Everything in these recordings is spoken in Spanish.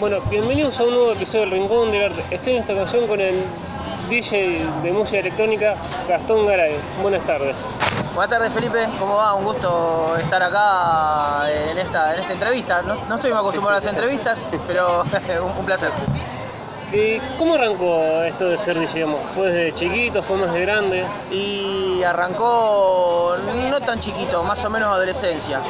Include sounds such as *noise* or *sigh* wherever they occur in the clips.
Bueno, bienvenidos a un nuevo episodio del Rincón del Arte. Estoy en esta ocasión con el DJ de música electrónica Gastón Garay. Buenas tardes. Buenas tardes Felipe, ¿cómo va? Un gusto estar acá en esta, en esta entrevista. No, no estoy muy acostumbrado a hacer *laughs* entrevistas, pero *laughs* un, un placer. ¿Y cómo arrancó esto de ser digamos? ¿Fue desde chiquito? ¿Fue más de grande? Y arrancó no tan chiquito, más o menos adolescencia.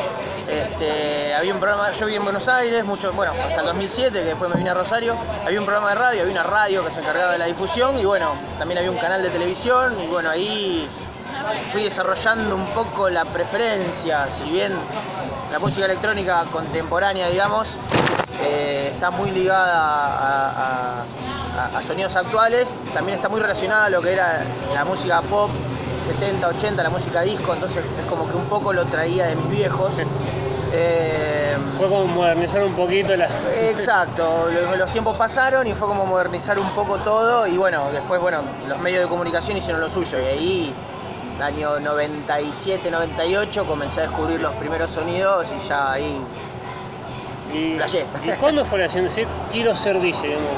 Este, había un programa, yo viví en Buenos Aires, mucho, bueno, hasta el 2007, que después me vine a Rosario, había un programa de radio, había una radio que se encargaba de la difusión y bueno, también había un canal de televisión y bueno, ahí fui desarrollando un poco la preferencia, si bien la música electrónica contemporánea, digamos, eh, está muy ligada a, a- a sonidos actuales, también está muy relacionada a lo que era la música pop 70, 80, la música disco, entonces es como que un poco lo traía de mis viejos. Eh, Fue como modernizar un poquito la... Exacto, lo- los tiempos pasaron y fue como modernizar un poco todo. Y bueno, después bueno, los medios de comunicación hicieron lo suyo. Y ahí año 97, 98 comencé a descubrir los primeros sonidos y ya ahí Y, Flashé. ¿Y cuándo fue la acción de decir quiero ser DJ? digamos?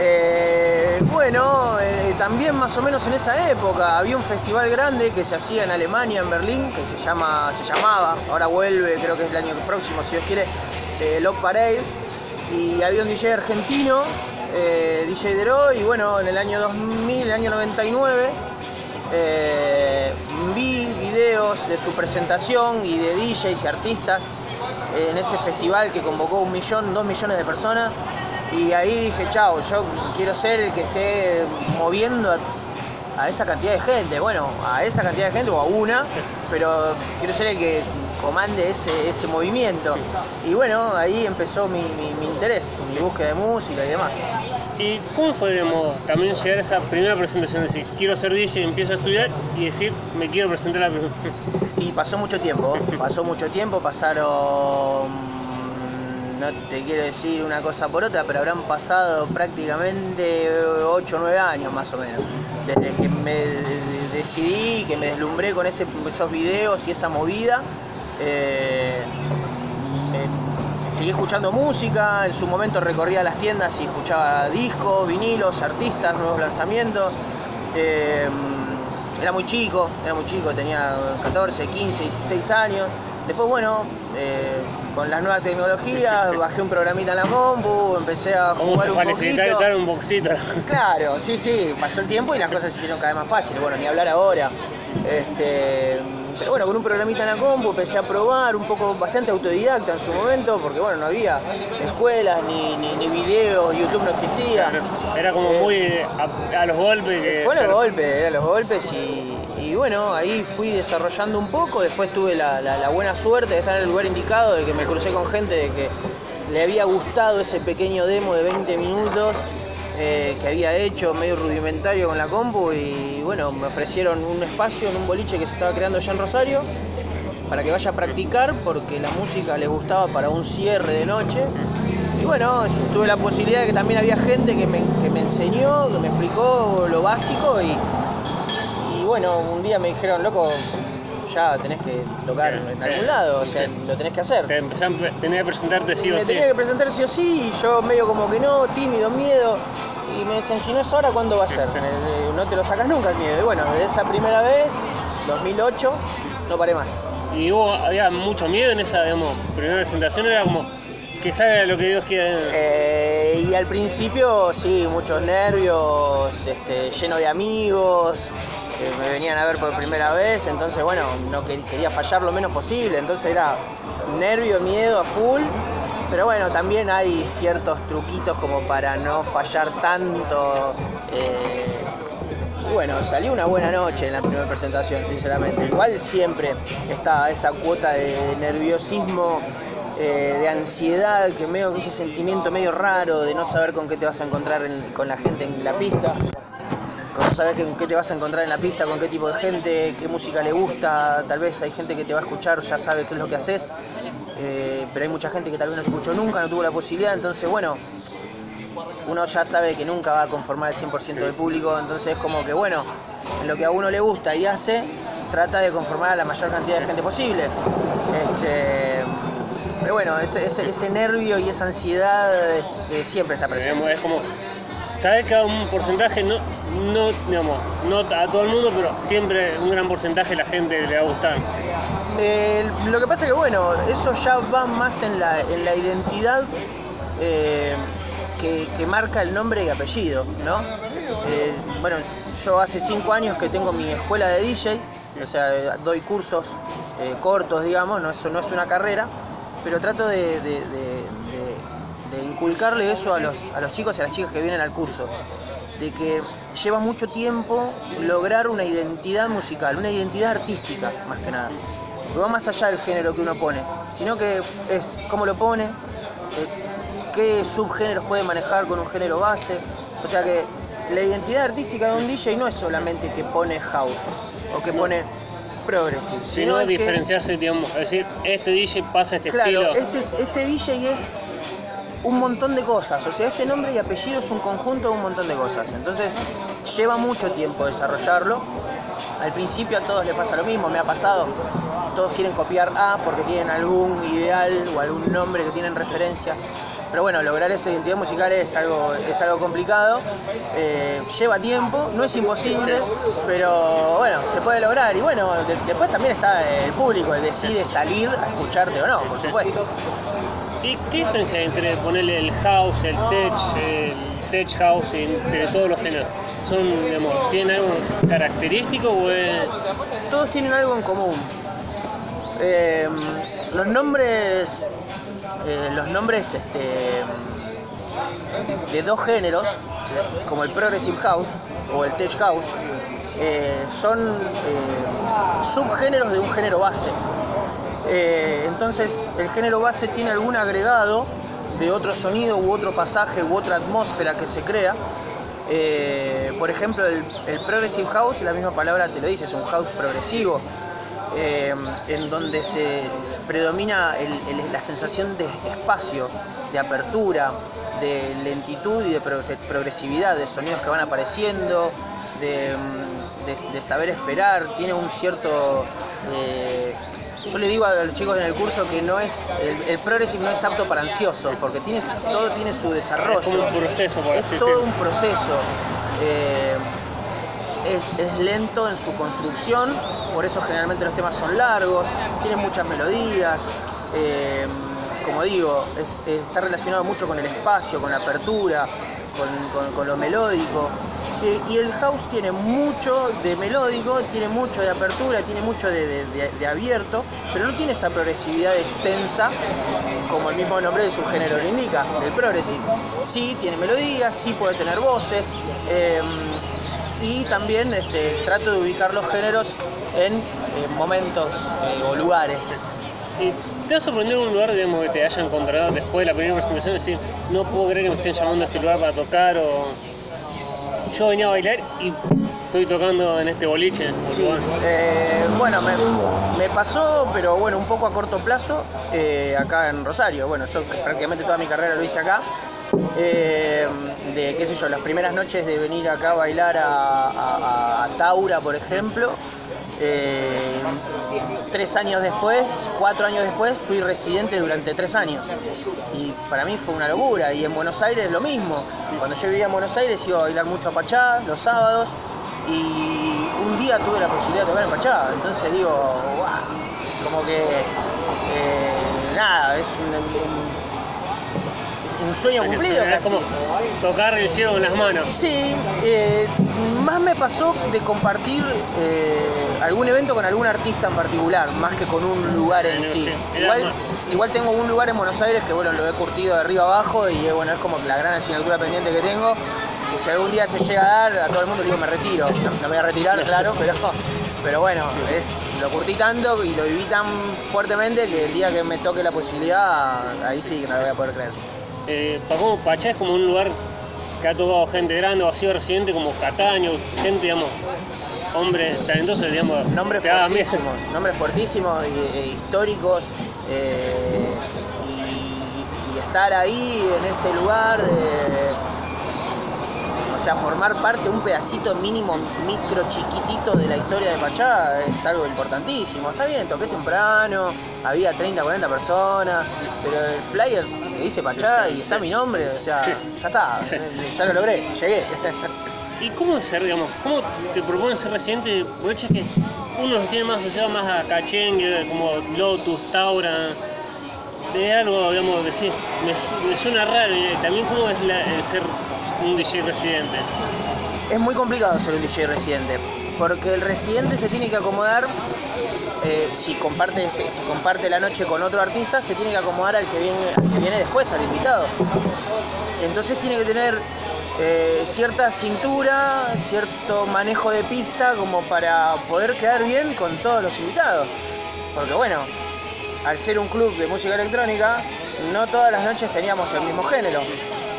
Eh, bueno, eh, también más o menos en esa época había un festival grande que se hacía en Alemania, en Berlín, que se llama, se llamaba, ahora vuelve, creo que es el año próximo, si Dios quiere, eh, Love Parade, y había un DJ argentino, eh, DJ Dero, y bueno, en el año 2000, el año 99, eh, vi videos de su presentación y de DJs y artistas en ese festival que convocó un millón, dos millones de personas. Y ahí dije, chao, yo quiero ser el que esté moviendo a, esa cantidad de gente. Bueno, a esa cantidad de gente o a una, pero quiero ser el que comande ese, ese movimiento. Y bueno, ahí empezó mi- mi interés, mi búsqueda de música y demás. ¿Y cómo fue digamos, también llegar a esa primera presentación? Decir, quiero ser DJ, empiezo a estudiar y decir, me quiero presentar a la Y pasó mucho tiempo, pasó mucho tiempo, pasaron, no te quiero decir una cosa por otra, pero habrán pasado prácticamente 8 o 9 años más o menos. Desde que me de- de- decidí, que me deslumbré con esos videos y esa movida. eh, seguí escuchando música, en su momento recorría las tiendas y escuchaba discos, vinilos, artistas, nuevos lanzamientos. Eh, era muy chico, era muy chico, tenía 14, 15, 16 años. Después, bueno, eh, con las nuevas tecnologías, *laughs* bajé un programita en la compu, empecé a jugar un poquito. un boxito. *laughs* Claro, sí, sí, pasó el tiempo y las cosas se hicieron cada vez más fáciles. Bueno, ni hablar ahora. Este, pero bueno, con un programita en la compu empecé a probar, un poco bastante autodidacta en su momento, porque bueno, no había escuelas, ni, ni, ni videos, YouTube no existía. Era como Eh, muy a, a los golpes. Que Fue a los golpes, eran los golpes y, y bueno, ahí fui desarrollando un poco, después tuve la, la- la buena suerte de estar en el lugar indicado, de que me crucé con gente de que le había gustado ese pequeño demo de 20 minutos eh, que había hecho, medio rudimentario con la compu y bueno, me ofrecieron un espacio en un boliche que se estaba creando ya en Rosario para que vaya a practicar porque la música les gustaba para un cierre de noche. Y bueno, tuve la posibilidad de que también había gente que me, que me enseñó, que me explicó lo básico y, y bueno, un día me dijeron, loco, ya tenés que tocar en algún lado, o sea, lo tenés que hacer. Te tenía que presentarte sí o Me sí. tenía que presentar sí o sí y yo medio como que no, tímido, miedo. Y me dicen, si no es ahora, ¿cuándo va a ser? No te lo sacas nunca el miedo. Y bueno, desde esa primera vez, 2008, no paré más. Y hubo, había mucho miedo en esa digamos, primera presentación, era como que salga lo que Dios quiera. Eh, y al principio, sí, muchos nervios, este, lleno de amigos me venían a ver por primera vez, entonces bueno, no que- quería fallar lo menos posible, entonces era nervio, miedo a full, pero bueno, también hay ciertos truquitos como para no fallar tanto. eh, bueno, salió una buena noche en la primera presentación, sinceramente. Igual siempre está esa cuota de nerviosismo, eh, de ansiedad, que medio ese sentimiento medio raro de no saber con qué te vas a encontrar en- con la gente en la pista. No saber con qué te vas a encontrar en la pista, con qué tipo de gente, qué música le gusta. Tal vez hay gente que te va a escuchar, ya sabe qué es lo que haces. eh, pero hay mucha gente que tal vez no te escuchó nunca, no tuvo la posibilidad. Entonces, bueno, uno ya sabe que nunca va a conformar el 100% del público, entonces es como que bueno, en lo que a uno le gusta y hace, trata de conformar a la mayor cantidad de gente posible. Este, Pero bueno, ese, ese, ese nervio y esa ansiedad eh, siempre está presente. Digamos, es como, sabes que a un porcentaje, no, no, digamos, no a todo el mundo, pero siempre un gran porcentaje la gente le va a gustar. Eh, lo que pasa que bueno, eso ya va más en la, en la identidad eh, que, marca el nombre y apellido, ¿no? Eh, bueno, yo hace cinco años que tengo mi escuela de DJ, o sea, doy cursos cortos, digamos, no, eso no es una carrera, pero trato de- de- de inculcarle eso a los, a los chicos y a las chicas que vienen al curso, de que lleva mucho tiempo lograr una identidad musical, una identidad artística, más que nada. Que va más allá del género que uno pone, sino que es cómo lo pone, eh, qué subgéneros puede manejar con un género base. O sea que la identidad artística de un DJ no es solamente que pone house o que No. pone progressive, Si sino no, es que- diferenciarse, digamos, es decir, este DJ pasa este Claro, estilo. este, este DJ es un montón de cosas, o sea, este nombre y apellido es un conjunto de un montón de cosas. Entonces, lleva mucho tiempo desarrollarlo. Al principio a todos les pasa lo mismo, me ha pasado. Todos quieren copiar A porque tienen algún ideal o algún nombre que tienen referencia. Pero bueno, lograr esa identidad musical es algo, es algo complicado, eh, lleva tiempo, no es imposible, pero bueno, se puede lograr. Y bueno, de- después también está el público, el decide salir a escucharte o no, por supuesto. ¿Y qué diferencia hay entre ponerle el house, el tech, el tech house, entre todos los géneros? ¿Son, digamos, ¿Tienen algo característico o es.? todos tienen algo en común. Eh, los nombres, eh, los nombres este, de dos géneros, como el Progressive House o el Tech House, eh, son eh, subgéneros de un género base. Eh, entonces, el género base tiene algún agregado de otro sonido u otro pasaje u otra atmósfera que se crea. Eh, por ejemplo, el, Progressive House, la misma palabra te lo dice, es un house progresivo, eh, en donde se predomina la sensación de espacio, de apertura, de lentitud y de pro- progresividad, de sonidos que van apareciendo, de, mm, saber esperar, tiene un cierto... yo le digo a los chicos en el curso que no es el, el progressive no es apto para ansiosos, porque tiene, todo tiene su desarrollo. Es como un proceso, por Es así todo un proceso. eh, es, es lento en su construcción, por eso generalmente los temas son largos, tienen muchas melodías. eh, como digo, es- está relacionado mucho con el espacio, con la apertura, con, con- con lo melódico. Eh, y el house tiene mucho de melódico, tiene mucho de apertura, tiene mucho de, abierto, pero no tiene esa progresividad extensa como el mismo nombre de su género lo indica, del progressive. Sí tiene melodías, sí puede tener voces. eh, y también este, trato de ubicar los géneros en momentos eh, o lugares. ¿Y te ha sorprendido un lugar, digamos, que te hayan encontrado después de la primera presentación y decir, no puedo creer que me estén llamando a este lugar para tocar o. Yo venía a bailar y estoy tocando en este boliche. Sí, lugar"? eh, bueno, me, me pasó, pero bueno, un poco a corto plazo, eh, acá en Rosario. Bueno, yo prácticamente toda mi carrera lo hice acá. Eh, de, qué sé yo, las primeras noches de venir acá a bailar a, a- a Taura, por ejemplo. Eh, tres años después, cuatro años después, fui residente durante tres años. Y para mí fue una locura. Y en Buenos Aires lo mismo. Cuando yo vivía en Buenos Aires iba a bailar mucho a Pachá los sábados. Y un día tuve la posibilidad de tocar en Pachá. Entonces digo, "Guau", como que eh, nada, es un, un- un sueño cumplido Es casi. como tocar el cielo con las manos. Sí, eh, más me pasó de compartir eh, algún evento con algún artista en particular, más que con un lugar en Sí, Igual, igual tengo un lugar en Buenos Aires que bueno, lo he curtido de arriba abajo y eh, bueno, es como la gran asignatura pendiente que tengo. Que si algún día se llega a dar, a todo el mundo le digo me retiro. No, no me voy a retirar, claro, pero, pero bueno, es, lo curtí tanto y lo viví tan fuertemente que el día que me toque la posibilidad, ahí sí que no lo voy a poder creer. Eh, Paco Pachá es como un lugar que ha tocado gente grande o ha sido residente como Cataño, gente, digamos, hombre talentoso, digamos, Nombres fuertísimos, nombres fuertísimos y, e históricos eh, y, y estar ahí en ese lugar, eh, O sea, formar parte, un pedacito mínimo, micro, chiquitito de la historia de Pachá es algo importantísimo. Está bien, toqué temprano, había 30, 40 personas, pero el flyer que dice Pachá y está mi nombre, o sea, ya está, ya lo logré, llegué. *laughs* ¿Y cómo ser, digamos, cómo te propones ser residente de boliches que uno los tiene más asociado más a Cachengue, como Lotus, Taura? De algo, digamos, me, su- me suena raro. también cómo es ser un DJ residente. Es muy complicado ser un DJ residente, porque el residente se tiene que acomodar, eh, si, comparte, si comparte la noche con otro artista, se tiene que acomodar al que viene, al que viene después, al invitado. Entonces tiene que tener eh, cierta cintura, cierto manejo de pista como para poder quedar bien con todos los invitados. Porque bueno, al ser un club de música electrónica, no todas las noches teníamos el mismo género.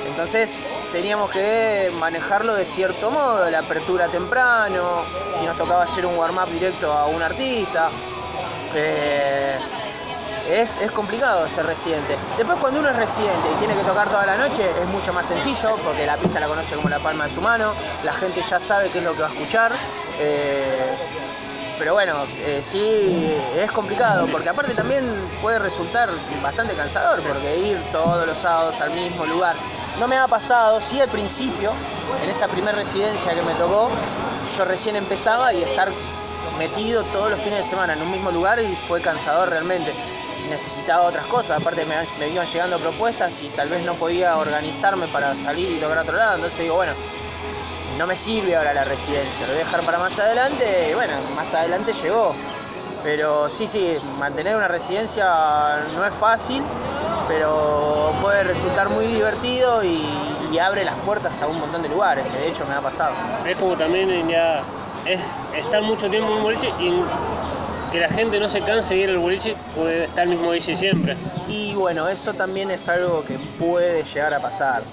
Entonces teníamos que manejarlo de cierto modo, la apertura temprano, si nos tocaba hacer un warm-up directo a un artista. Eh, es, es complicado ser residente. Después cuando uno es residente y tiene que tocar toda la noche es mucho más sencillo porque la pista la conoce como la palma de su mano, la gente ya sabe qué es lo que va a escuchar. eh, pero bueno, eh, sí es complicado porque aparte también puede resultar bastante cansador porque ir todos los sábados al mismo lugar. No me ha pasado, sí al principio, en esa primera residencia que me tocó, yo recién empezaba y estar metido todos los fines de semana en un mismo lugar y fue cansador realmente. Necesitaba otras cosas, aparte me, me iban llegando propuestas y tal vez no podía organizarme para salir y a otro lado, entonces digo, bueno, no me sirve ahora la residencia, lo voy a dejar para más adelante y bueno, más adelante llegó. Pero sí, sí, mantener una residencia no es fácil, pero puede resultar muy divertido y, abre las puertas a un montón de lugares, que de hecho me ha pasado. Es como también ya es estar mucho tiempo en un boliche y que la gente no se canse de ir al boliche, puede estar el mismo DJ siempre. Y bueno, eso también es algo que puede llegar a pasar.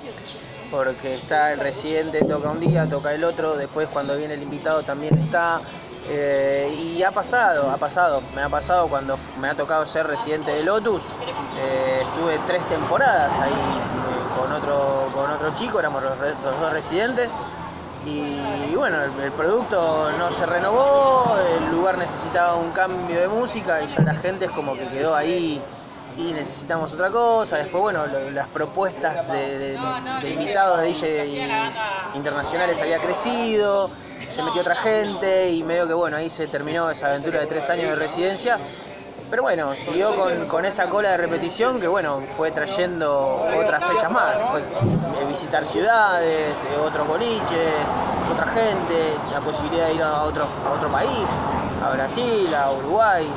Porque está el residente, toca un día, toca el otro, después cuando viene el invitado también está. eh, y ha pasado, ha pasado. Me ha pasado cuando me ha tocado ser residente de Lotus. eh, estuve tres temporadas ahí eh, con, otro, con otro chico, éramos los dos residentes. Y, bueno, el, producto no se renovó, el lugar necesitaba un cambio de música y ya la gente es como que quedó ahí y necesitamos otra cosa. Después, bueno, las propuestas de invitados de DJs internacionales había crecido, se metió otra gente y medio que bueno, ahí se terminó esa aventura de tres años de residencia. Pero bueno, siguió con, con esa cola de repetición que bueno, fue trayendo otras fechas más. Fue eh, visitar ciudades, eh, otros boliches, otra gente, la posibilidad de ir a otro, a otro país, a Brasil, a Uruguay.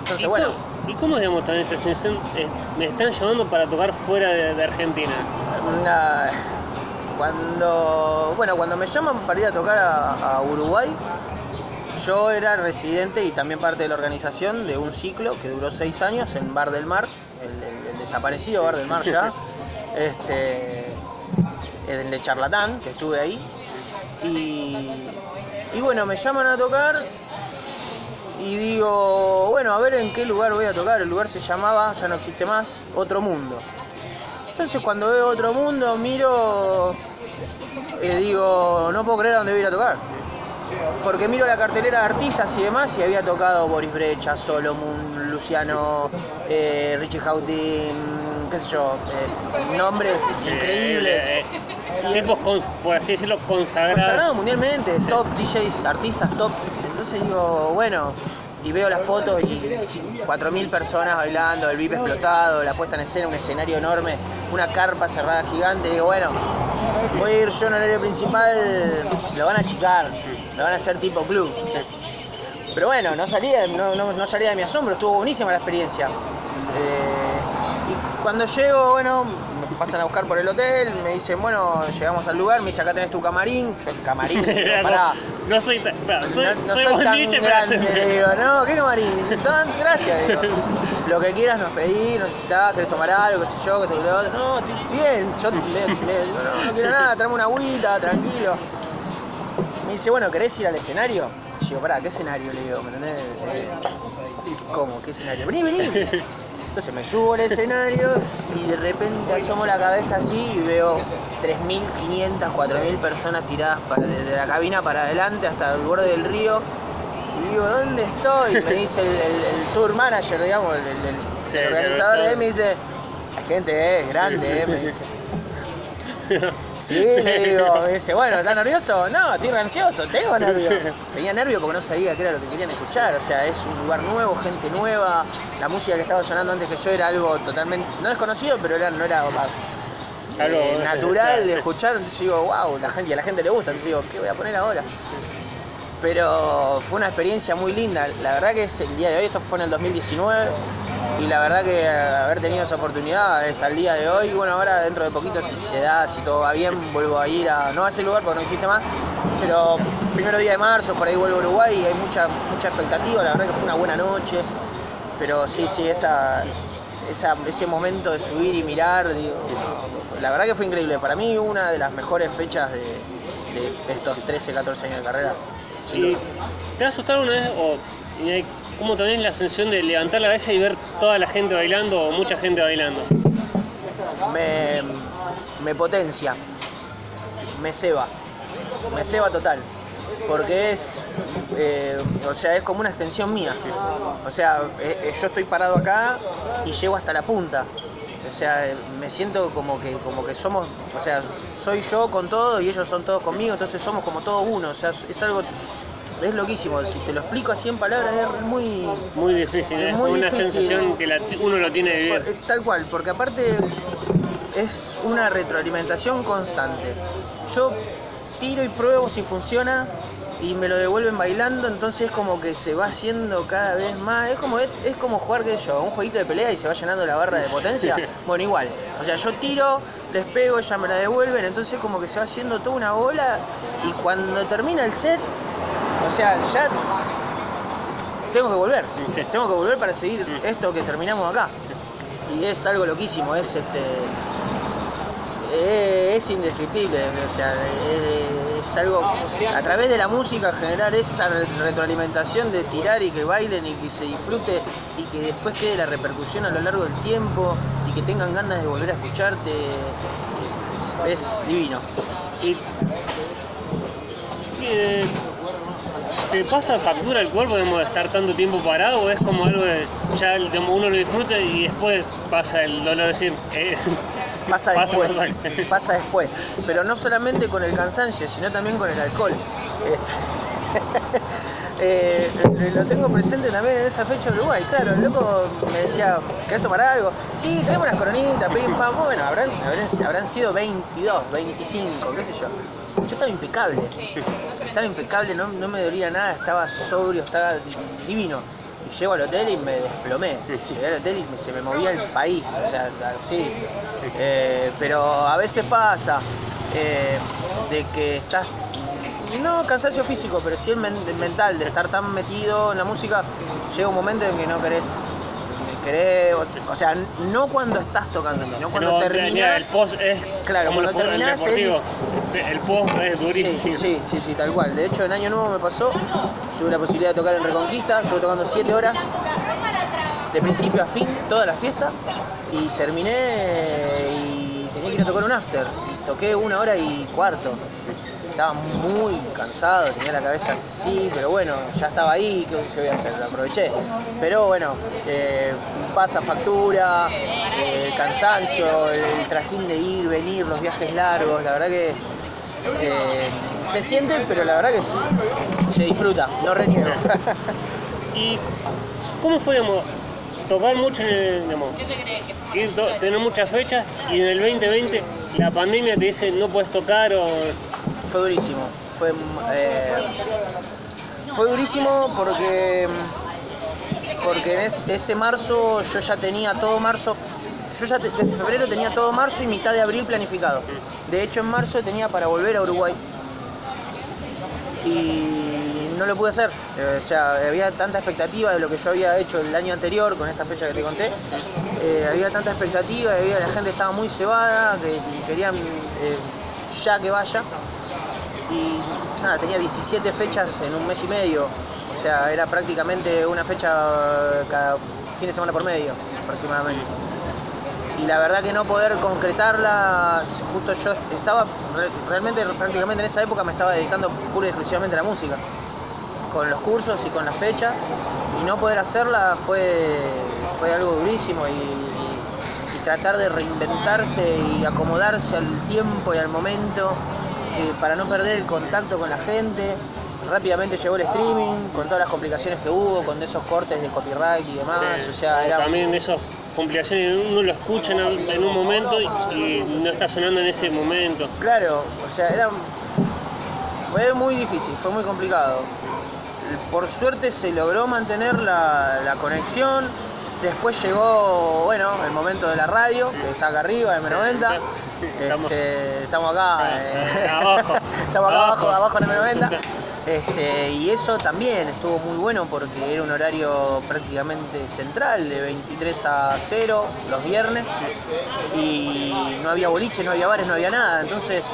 Entonces ¿Y bueno, cómo, ¿Y cómo digamos también esta sensación? eh, me están llamando para tocar fuera de, de Argentina. Cuando bueno cuando me llaman para ir a tocar a, a Uruguay yo era residente y también parte de la organización de un ciclo que duró seis años en Bar del Mar el, el- el desaparecido Bar del Mar ya *laughs* este el de Charlatán que estuve ahí. Y, y bueno me llaman a tocar y digo bueno a ver en qué lugar voy a tocar el lugar se llamaba ya no existe más Otro Mundo. Entonces cuando veo otro mundo, miro, eh, digo, no puedo creer a dónde voy a ir a tocar. Porque miro la cartelera de artistas y demás y había tocado Boris Brecha, Solomon, Luciano, eh, Richie Houghton, qué sé yo, eh, nombres increíbles. Eh, eh, Y- tipos, por así decirlo, consagrados. Consagrado mundialmente, top DJs, artistas top. Entonces digo, bueno, y veo las fotos y sí, 4.000 personas bailando, el VIP explotado, la puesta en escena, un escenario enorme, una carpa cerrada gigante. Digo, bueno, voy a ir yo en el área principal, lo van a achicar, lo van a hacer tipo club. Pero bueno, no salía, no, no- no salía de mi asombro, estuvo buenísima la experiencia. Eh, y cuando llego, bueno, me pasan a buscar por el hotel, me dicen, bueno, llegamos al lugar, me dice, acá tenés tu camarín. Yo camarín, *laughs* digo, pará, no soy espera, soy, no, soy soy tan DJ, pero- grande, *laughs* digo, no, ¿qué camarín? Tan- gracias, digo. *laughs* Lo que quieras nos pedís, necesitas, querés tomar algo, qué sé yo, que te lo otro. No, estoy bien, yo le- le- no, no quiero nada, tráeme una agüita, tranquilo. Dice, bueno, ¿querés ir al escenario? Y yo, pará, ¿qué escenario? Le digo, ¿me? Eh, ¿Cómo? ¿Qué escenario? Vení, vení. *laughs* Entonces me subo al escenario y de repente asomo la cabeza así y veo 3.500, 4.000 personas tiradas para, desde la cabina para adelante hasta el borde del río. Y digo, ¿dónde estoy? Me dice el, el- el tour manager, digamos, el, Sí, organizador de ahí, me dice, la gente es grande, eh", me dice. *laughs* Sí, le digo, me dice, bueno, ¿estás nervioso? No, estoy ansioso, tengo nervio. Tenía nervio porque no sabía qué era lo que querían escuchar, o sea, es un lugar nuevo, gente nueva, la música que estaba sonando antes que yo era algo totalmente, no desconocido, pero era, no era eh, Algo, natural de escuchar, entonces digo, wow, la gente, y a la gente le gusta, entonces digo, ¿qué voy a poner ahora? Pero fue una experiencia muy linda, la verdad que es el día de hoy, esto fue en el 2019, y la verdad que haber tenido esa oportunidad es al día de hoy, bueno, ahora dentro de poquito si se da, si todo va bien, vuelvo a ir a, no a ese lugar porque no existe más, pero primero día de marzo, por ahí vuelvo a Uruguay y hay mucha, mucha expectativa, la verdad que fue una buena noche, pero sí, sí, esa, esa- ese momento de subir y mirar, digo, la verdad que fue increíble, para mí una de las mejores fechas de, de estos 13, 14 años de carrera. sin ¿Y duda. te ha asustado una vez o cómo también la sensación de levantar la cabeza y ver toda la gente bailando o mucha gente bailando? me, me potencia, me ceba, me ceba total, porque es, eh, o sea, es como una extensión mía. O sea, eh, eh, yo estoy parado acá y llego hasta la punta. O sea, me siento como que, como que somos, o sea, soy yo con todo y ellos son todos conmigo, entonces somos como todos uno. O sea, es algo, es loquísimo. Si te lo explico así en palabras, es muy, Muy difícil, Es es muy una difícil. sensación que la- uno lo tiene que vivir. Eh, Tal cual, porque aparte es una retroalimentación constante. Yo tiro y pruebo si funciona y me lo devuelven bailando, entonces como que se va haciendo cada vez más. Es como, es, es como jugar, sé yo, un jueguito de pelea y se va llenando la barra de potencia. *laughs* Bueno, igual. O sea, yo tiro, les pego, ya me la devuelven, entonces como que se va haciendo toda una bola y cuando termina el set, o sea, ya tengo que volver. Sí. Tengo que volver para seguir esto que terminamos acá. Y es algo loquísimo, es este. eh, Es indescriptible, o sea, eh, es algo a través de la música generar esa re- retroalimentación de tirar y que bailen y que se disfrute y que después quede la repercusión a lo largo del tiempo y que tengan ganas de volver a escucharte es, es divino. Y, eh, ¿Te pasa factura el cuerpo digamos, de estar tanto tiempo parado o es como algo de ya digamos, uno lo disfruta y después pasa el dolor de decir eh, *laughs* Pasa Pasa después, *laughs* pasa después, pero no solamente con el cansancio, sino también con el alcohol. Este, *laughs* eh, lo tengo presente también en esa fecha de Uruguay, claro, el loco me decía, ¿querés tomar algo? Sí, tenemos unas coronitas, pim, pam, bueno, habrán, habrán, sido 22, 25, qué sé yo. Yo estaba impecable, estaba impecable, no, no me dolía nada, estaba sobrio, estaba di- divino. Y llego al hotel y me desplomé. Llegué al hotel y se me movía el país, o sea, sí. Eh, pero a veces pasa eh, de que estás, no cansancio físico, pero sí el men- el mental, de estar tan metido en la música, llega un momento en que no querés, querés, o sea, no cuando estás tocando, sino cuando el post es Claro, cuando terminás deportivos. el post es Sí, durísimo sí, sí, sí, tal cual. De hecho, en Año Nuevo me pasó, tuve la posibilidad de tocar en Reconquista, estuve tocando 7 horas, de principio a fin, toda la fiesta, y terminé y tenía que ir a tocar un after. Y toqué una hora y cuarto. Estaba muy cansado, tenía la cabeza así, pero bueno, ya estaba ahí, ¿qué, voy a hacer? Lo aproveché. Pero bueno, eh, pasa factura, eh, el cansancio, el, el trajín de ir, venir, los viajes largos, la verdad que eh, se siente, pero la verdad que se, se disfruta, no reniego. *laughs* y cómo fue digamos, tocar mucho en el digamos, ir to- tener muchas fechas y en el 2020 la pandemia te dice no puedes tocar o fue durísimo. Fue, eh, fue durísimo porque, porque en es- ese marzo yo ya tenía todo marzo. Yo ya te- desde febrero tenía todo marzo y mitad de abril planificado. De hecho, en marzo tenía para volver a Uruguay. Y no lo pude hacer. Eh, o sea, había tanta expectativa de lo que yo había hecho el año anterior con esta fecha que te conté. Eh, había tanta expectativa, había, la gente estaba muy cebada, que querían eh, ya que vaya. Y nada, tenía 17 fechas en un mes y medio. O sea, era prácticamente una fecha cada fin de semana por medio, aproximadamente. Y la verdad que no poder concretarlas, justo yo estaba re- realmente prácticamente en esa época me estaba dedicando pura y exclusivamente a la música, con los cursos y con las fechas, y no poder hacerla fue, fue algo durísimo y, y- y tratar de reinventarse y acomodarse al tiempo y al momento que para no perder el contacto con la gente. Rápidamente llegó el streaming, con todas las complicaciones que hubo, con esos cortes de copyright y demás. Eh, o sea, era También esas complicaciones, uno lo escucha en, en un momento y, y no está sonando en ese momento. Claro, o sea, era. Fue muy difícil, fue muy complicado. Por suerte se logró mantener la, la conexión. Después llegó, bueno, el momento de la radio, que está acá arriba, M90. Estamos- Este, estamos acá. Ah, eh, abajo. *laughs* estamos acá Abajo. abajo en M90. *laughs* Este, y eso también estuvo muy bueno porque era un horario prácticamente central, de 23 a 0 los viernes, y no había boliches, no había bares, no había nada. Entonces,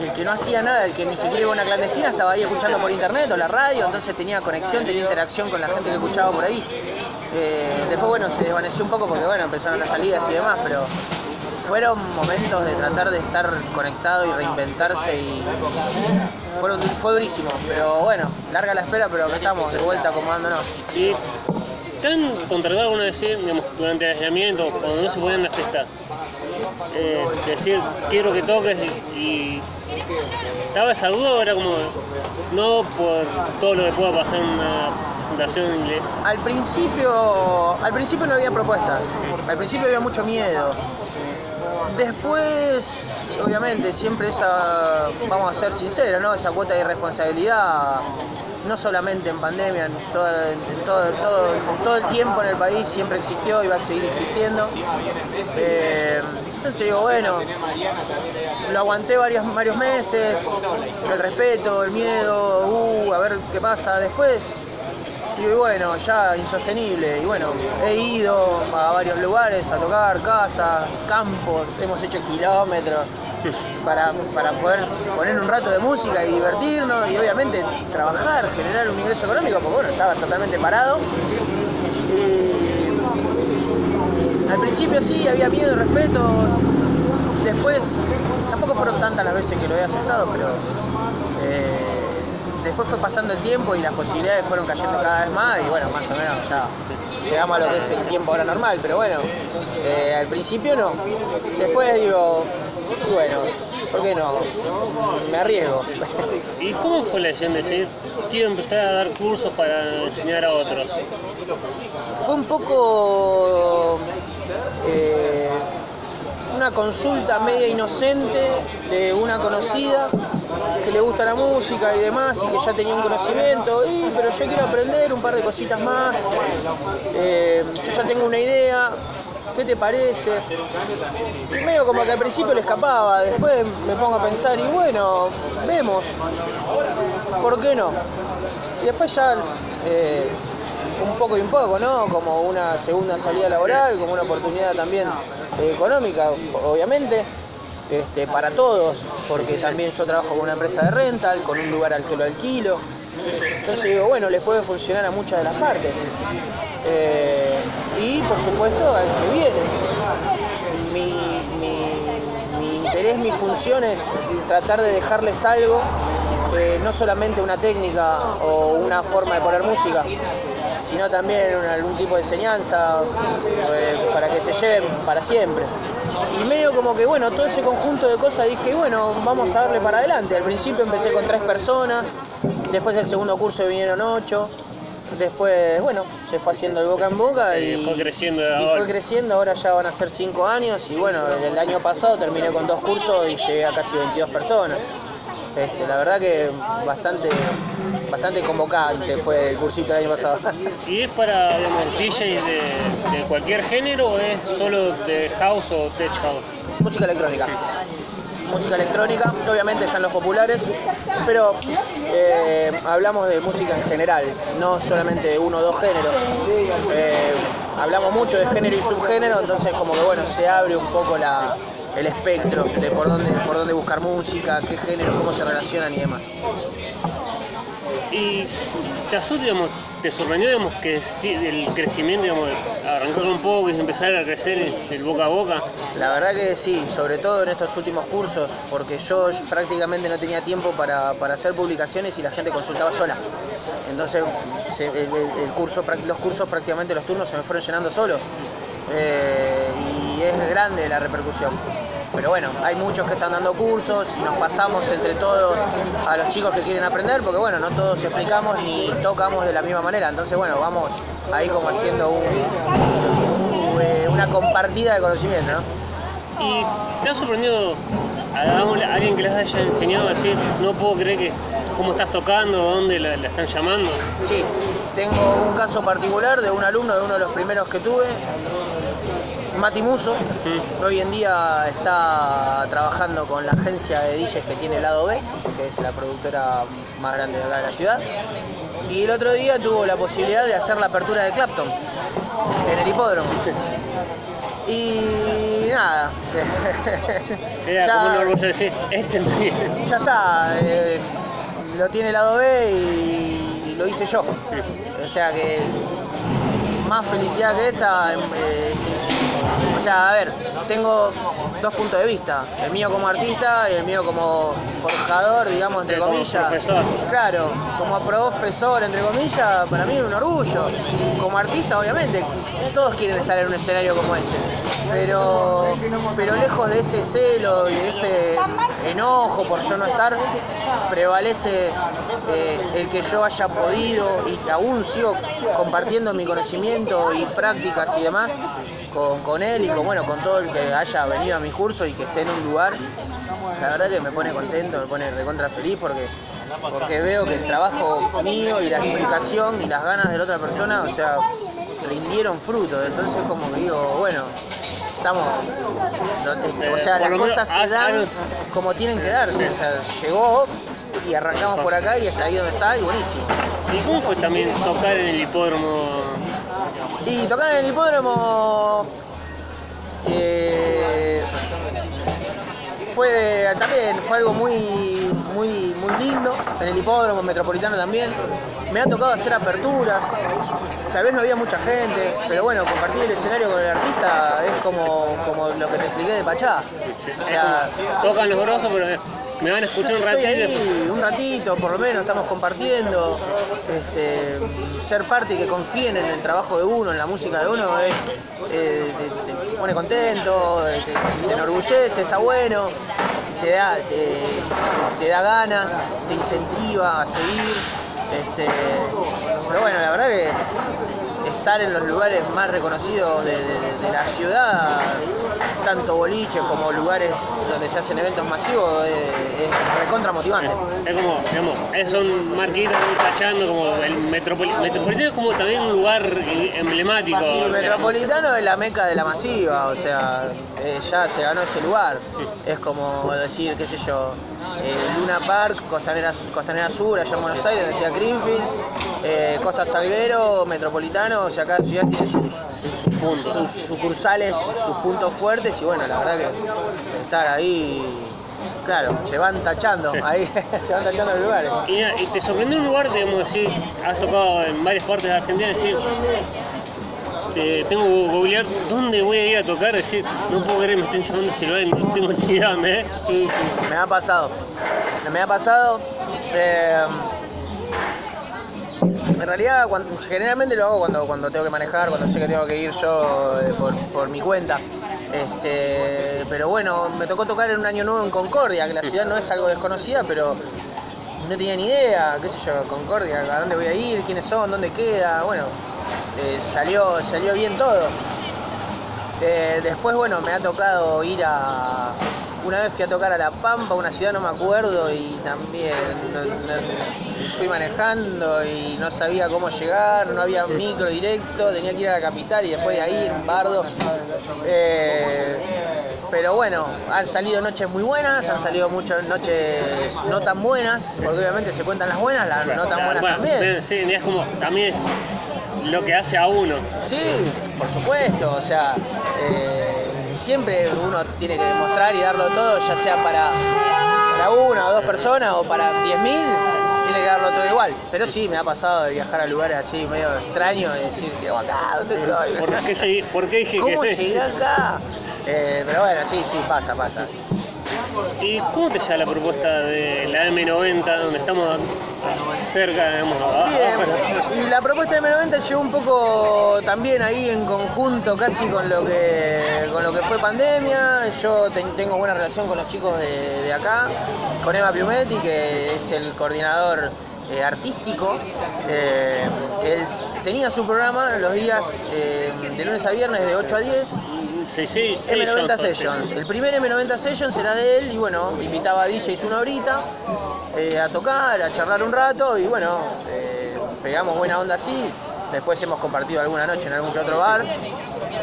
el que no hacía nada, el que ni siquiera iba a una clandestina, estaba ahí escuchando por internet o la radio, entonces tenía conexión, tenía interacción con la gente que escuchaba por ahí. Eh, después, bueno, se desvaneció un poco porque, bueno, empezaron las salidas y demás, pero fueron momentos de tratar de estar conectado y reinventarse y fue durísimo, pero bueno, larga la espera, pero acá estamos de vuelta acomodándonos. ¿sí? ¿Te han contratado alguna vez, digamos, durante el aislamiento, cuando no se podían fiestas? Eh, decir, quiero que toques y, ¿Estaba esa duda o era como, no por todo lo que pueda pasar en una presentación? y le- Al principio, al principio no había propuestas, al principio había mucho miedo. Después, obviamente, siempre esa, vamos a ser sinceros, ¿no? Esa cuota de irresponsabilidad, no solamente en pandemia, en, todo, todo- en todo el tiempo en el país siempre existió y va a seguir existiendo. Eh, entonces digo, bueno, lo aguanté varios, varios meses, el respeto, el miedo, uh, a ver qué pasa. Después y bueno, ya insostenible. Y bueno, he ido a varios lugares a tocar, casas, campos, hemos hecho kilómetros para, para poder poner un rato de música y divertirnos y obviamente trabajar, generar un ingreso económico, porque bueno, estaba totalmente parado. Al principio sí, había miedo y respeto. Después, tampoco fueron tantas las veces que lo he aceptado, pero eh, después fue pasando el tiempo y las posibilidades fueron cayendo cada vez más y bueno, más o menos ya llegamos a lo que es el tiempo ahora normal, pero bueno, eh, al principio no. Después digo, y bueno, ¿por qué no? Me arriesgo. ¿Y cómo fue la decisión de decir, quiero empezar a dar cursos para enseñar a otros? Fue un poco eh, una consulta media inocente de una conocida que le gusta la música y demás y que ya tenía un conocimiento, y pero yo quiero aprender un par de cositas más, eh, yo ya tengo una idea, ¿qué te parece? Y medio como que al principio le escapaba, después me pongo a pensar y bueno, vemos, ¿por qué no? Y después ya eh, un poco y un poco, ¿no? Como una segunda salida laboral, como una oportunidad también eh, económica, obviamente, este, para todos, porque también yo trabajo con una empresa de rental, con un lugar al que lo alquilo. Entonces digo, bueno, les puede funcionar a muchas de las partes. Eh, y por supuesto al que viene. Mi, interés, mi función es tratar de dejarles algo, eh, no solamente una técnica o una forma de poner música, sino también algún tipo de enseñanza eh, para que se lleven para siempre. Y medio como que, bueno, todo ese conjunto de cosas dije, bueno, vamos a darle para adelante. Al principio empecé con tres personas, después el segundo curso vinieron ocho, después, bueno, se fue haciendo el boca en boca y, fue creciendo y ahora. fue creciendo, ahora ya van a ser cinco años y bueno, el, el año pasado terminé con dos cursos y llegué a casi 22 personas. Este, la verdad que bastante, bastante convocante fue el cursito el año pasado. ¿Y es para digamos, DJs de, de cualquier género o es solo de house o tech house? Música electrónica. Música electrónica, obviamente están los populares, pero eh, hablamos de música en general, no solamente de uno o dos géneros. Eh, hablamos mucho de género y subgénero, entonces como que bueno, se abre un poco la, el espectro de por dónde, por dónde buscar música, qué género, cómo se relacionan y demás. Y te asusta, digamos, te sorprendió digamos, que el crecimiento, digamos, arrancar un poco y empezar a crecer el boca a boca? La verdad que sí, sobre todo en estos últimos cursos, porque yo prácticamente no tenía tiempo para, para hacer publicaciones y la gente consultaba sola. Entonces el, curso, los cursos prácticamente los turnos se me fueron llenando solos. Eh, y es grande la repercusión. Pero bueno, hay muchos que están dando cursos y nos pasamos entre todos a los chicos que quieren aprender, porque bueno, no todos explicamos ni tocamos de la misma manera. Entonces bueno, vamos ahí como haciendo un- un, una compartida de conocimiento, ¿no? ¿Y te ha sorprendido a alguien que les haya enseñado a decir, no puedo creer que cómo estás tocando, dónde la, la están llamando? Sí, tengo un caso particular de un alumno, de uno de los primeros que tuve, Mati Muso. Mm. Hoy en día está trabajando con la agencia de DJs que tiene el lado B, que es la productora más grande de acá de la ciudad. Y el otro día tuvo la posibilidad de hacer la apertura de Clapton en el hipódromo. Y nada. *laughs* Ya- decir, este es ya está, eh, lo tiene el lado B y, y lo hice yo. O sea que más felicidad que esa, eh, sí. O sea, a ver, tengo dos puntos de vista, el mío como artista y el mío como forjador, digamos, entre como comillas. profesor. Claro, como profesor, entre comillas, para mí es un orgullo. Como artista, obviamente, todos quieren estar en un escenario como ese. Pero, pero lejos de ese celo y de ese enojo por yo no estar, prevalece eh, el que yo haya podido y aún sigo compartiendo mi conocimiento y prácticas y demás con, con él y con, bueno, con todo el que haya venido a mi curso y que esté en un lugar. La verdad que me pone contento, me pone recontra feliz porque, porque veo que el trabajo mío y la explicación y las ganas de la otra persona, o sea, rindieron fruto. Entonces como que digo, bueno, estamos, o sea, las cosas se dan como tienen que darse. O sea, llegó y arrancamos por acá y está ahí donde está y buenísimo. ¿Y cómo fue también tocar en el hipódromo? Y tocar en el hipódromo fue también fue algo muy muy muy lindo en el hipódromo metropolitano también. Me ha tocado hacer aperturas tal vez no había mucha gente pero bueno compartir el escenario con el artista es como como lo que te expliqué de Pachá. O sea Tocan los grosos, pero me van a escuchar un ratito. ahí, un ratito, por lo menos estamos compartiendo. Este, ser parte y que confíen en el trabajo de uno, en la música de uno, es eh, te, te pone contento, te, te enorgullece, está bueno, te da, te, te da ganas, te incentiva a seguir. Este, pero bueno, la verdad que estar en los lugares más reconocidos de, de- de la ciudad, tanto boliche como lugares donde se hacen eventos masivos, eh, es recontra motivante. Es como, digamos, es un marquito tachando como el metropoli- metropolitano es como también un lugar emblemático. Y de la Metropolitano es la meca de la masiva, o sea, eh, ya se ganó ese lugar. Es como decir, qué sé yo, eh, Luna Park, Costanera, Costanera Sur, allá en Buenos Aires, decía Greenfield, eh, Costa Salguero, Metropolitano, o sea, cada ciudad tiene sus, puntos. sus sucursales, sus puntos fuertes y bueno, la verdad que estar ahí, claro, se van tachando, Sí. ahí *laughs* se van tachando los lugares. Y, te sorprendió un lugar, digamos, decir, has tocado en varias partes de Argentina, decir, eh, tengo que googlear dónde voy a ir a tocar, decir, no puedo creer que me estén llamando este lugar y no tengo ni idea es. Sí, sí, me ha pasado. Me ha pasado. eh, en realidad, generalmente lo hago cuando, cuando tengo que manejar, cuando sé que tengo que ir yo eh, por, por mi cuenta. Este, pero bueno, me tocó tocar en un año nuevo en Concordia, que la ciudad no es algo desconocida, pero no tenía ni idea, qué sé yo, Concordia, a dónde voy a ir, quiénes son, dónde queda. Bueno, eh, salió, salió bien todo. Eh, después, bueno, me ha tocado ir a. Una vez fui a tocar a La Pampa, una ciudad no me acuerdo, y también no- no- fui manejando y no sabía cómo llegar, no había micro directo, tenía que ir a la capital y después de ahí un bardo. Eh, pero bueno, han salido noches muy buenas, han salido muchas noches no tan buenas, porque obviamente se cuentan las buenas, las no tan buenas Bueno, también. Sí, es como también lo que hace a uno. Sí, por supuesto, o sea, eh, siempre uno tiene que demostrar y darlo todo, ya sea para, para una o dos personas o para 10.000, tiene que darlo todo igual. Pero sí, me ha pasado de viajar a lugares así medio extraños y decir, ¿qué acá? ¿Dónde estoy? ¿Por qué, *laughs* llegué- por qué dije que ¿Cómo llegué acá? Eh, pero bueno, sí, sí, pasa, pasa. ¿Y cómo te llega la propuesta de la M90, donde estamos cerca, digamos, abajo? Bien, y la propuesta de M90 llegó un poco también ahí en conjunto casi con lo que, con lo que fue pandemia. Yo ten- tengo buena relación con los chicos de, acá, con Emma Piumetti, que es el coordinador eh, artístico. eh, él tenía su programa los días eh, de lunes a viernes de 8 a 10 Sí, sí, M90 sí. Sessions. El primer M90 Sessions era de él y bueno, invitaba a DJs una horita eh, a tocar, a charlar un rato y bueno, eh, pegamos buena onda así. Después hemos compartido alguna noche en algún que otro bar.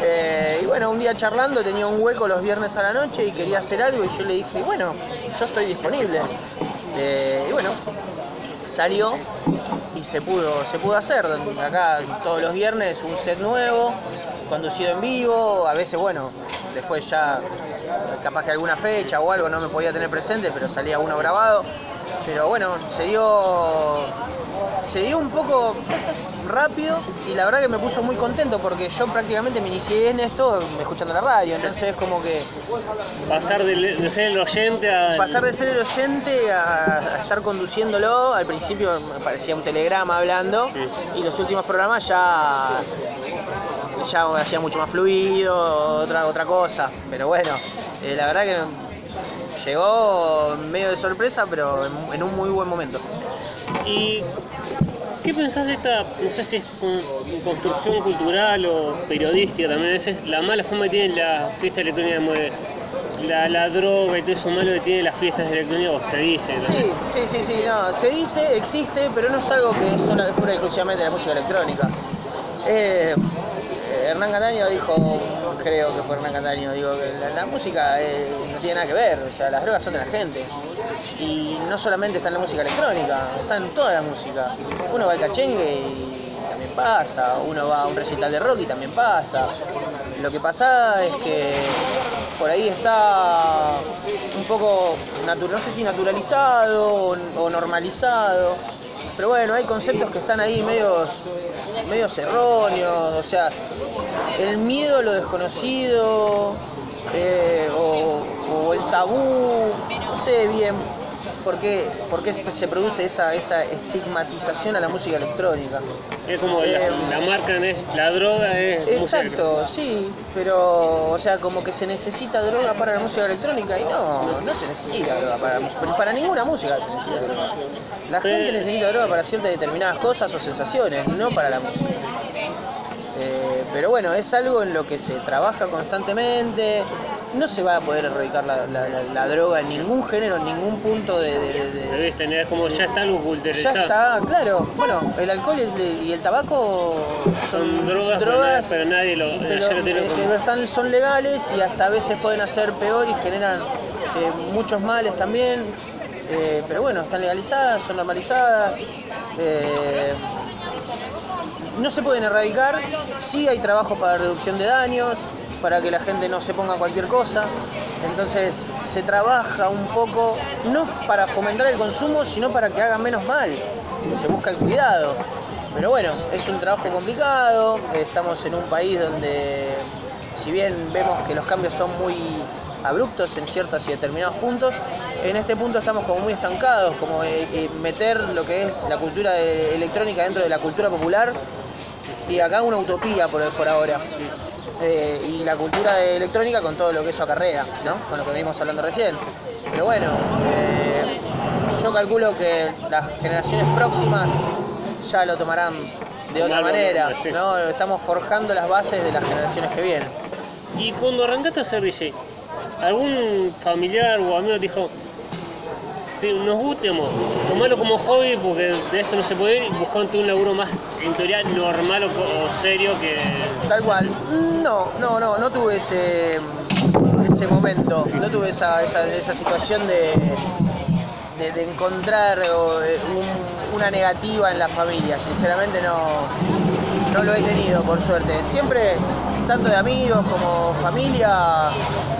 Eh, y bueno, un día charlando tenía un hueco los viernes a la noche y quería hacer algo y yo le dije, bueno, yo estoy disponible. Eh, y bueno, salió y se pudo, se pudo hacer. Acá todos los viernes un set nuevo, conducido en vivo, a veces bueno, después ya capaz que alguna fecha o algo no me podía tener presente, pero salía uno grabado. Pero bueno, se dio. Se dio un poco rápido y la verdad que me puso muy contento porque yo prácticamente me inicié en esto escuchando la radio, entonces como que Pasar de, de ser el oyente a... pasar de ser el oyente a, a estar conduciéndolo, al principio me parecía un telegrama hablando y los últimos programas ya ya hacía mucho más fluido, otra otra cosa, pero bueno, eh, la verdad que llegó medio de sorpresa, pero en, en un muy buen momento. ¿Y qué pensás de esta, no sé si es con- construcción cultural o periodística también, a veces la mala fama que tiene la fiesta electrónica, de la, la droga y todo eso malo que tiene las fiestas electrónicas, se dice? ¿no? Sí, sí, sí, sí, no, se dice, existe, pero no es algo que es sola- pura y exclusivamente de la música electrónica. Eh, Hernán Cataño dijo, creo que fue Hernán Cataño, digo que la, la música eh, no tiene nada que ver, o sea, las drogas son de la gente. Y no solamente está en la música electrónica, está en toda la música. Uno va al cachengue y también pasa, uno va a un recital de rock y también pasa. Lo que pasa es que por ahí está un poco, no sé si naturalizado o normalizado, pero bueno, hay conceptos que están ahí medios, medios erróneos, o sea, el miedo a lo desconocido eh, o, o el tabú, no sé bien por qué, por qué se produce esa, esa estigmatización a la música electrónica. Es como la, Eh, la marca, es, la droga es música Exacto, sí, pero o sea, como que se necesita droga para la música electrónica y no, no se necesita droga para la música, para ninguna música se necesita droga. La Sí. gente necesita droga para ciertas determinadas cosas o sensaciones, no para la música. Eh, pero bueno, es algo en lo que se trabaja constantemente. No se va a poder erradicar la, la- la- la droga en ningún género, en ningún punto de- de- de, de, ¿Viste? Es como ya está algo ya está, claro. Bueno, el alcohol y el, tabaco son, Son drogas, pero drogas, nadie- pero nadie lo, pero, ya lo tiene eh, como- pero están, son legales y hasta a veces pueden hacer peor y generan eh, muchos males también. Eh, pero bueno, están legalizadas, son normalizadas. eh, no se pueden erradicar, sí hay trabajo para reducción de daños, para que la gente no se ponga cualquier cosa. Entonces se trabaja un poco, no para fomentar el consumo, sino para que hagan menos mal. Se busca el cuidado. Pero bueno, es un trabajo complicado, estamos en un país donde si bien vemos que los cambios son muy abruptos en ciertos y determinados puntos, en este punto estamos como muy estancados, como eh, eh, meter lo que es la cultura de- electrónica dentro de la cultura popular y acá una utopía por, por ahora. Eh, y la cultura de electrónica con todo lo que eso acarrea, ¿no? Con lo que venimos hablando recién. Pero bueno, eh, yo calculo que las generaciones próximas ya lo tomarán de otra manera, sí. ¿no? Estamos forjando las bases de las generaciones que vienen. Y cuando arrancaste a ser DJ, ¿algún familiar o amigo dijo, "Te- nos gusta, digamos, tomarlo como hobby porque de esto no se puede ir, buscarte un laburo más en teoría normal o, serio que... Tal cual. No, no, no, no tuve ese, ese momento, no tuve esa, esa, situación de, de, encontrar eh, un- una negativa en la familia. Sinceramente no, no lo he tenido, por suerte. Siempre tanto de amigos como familia,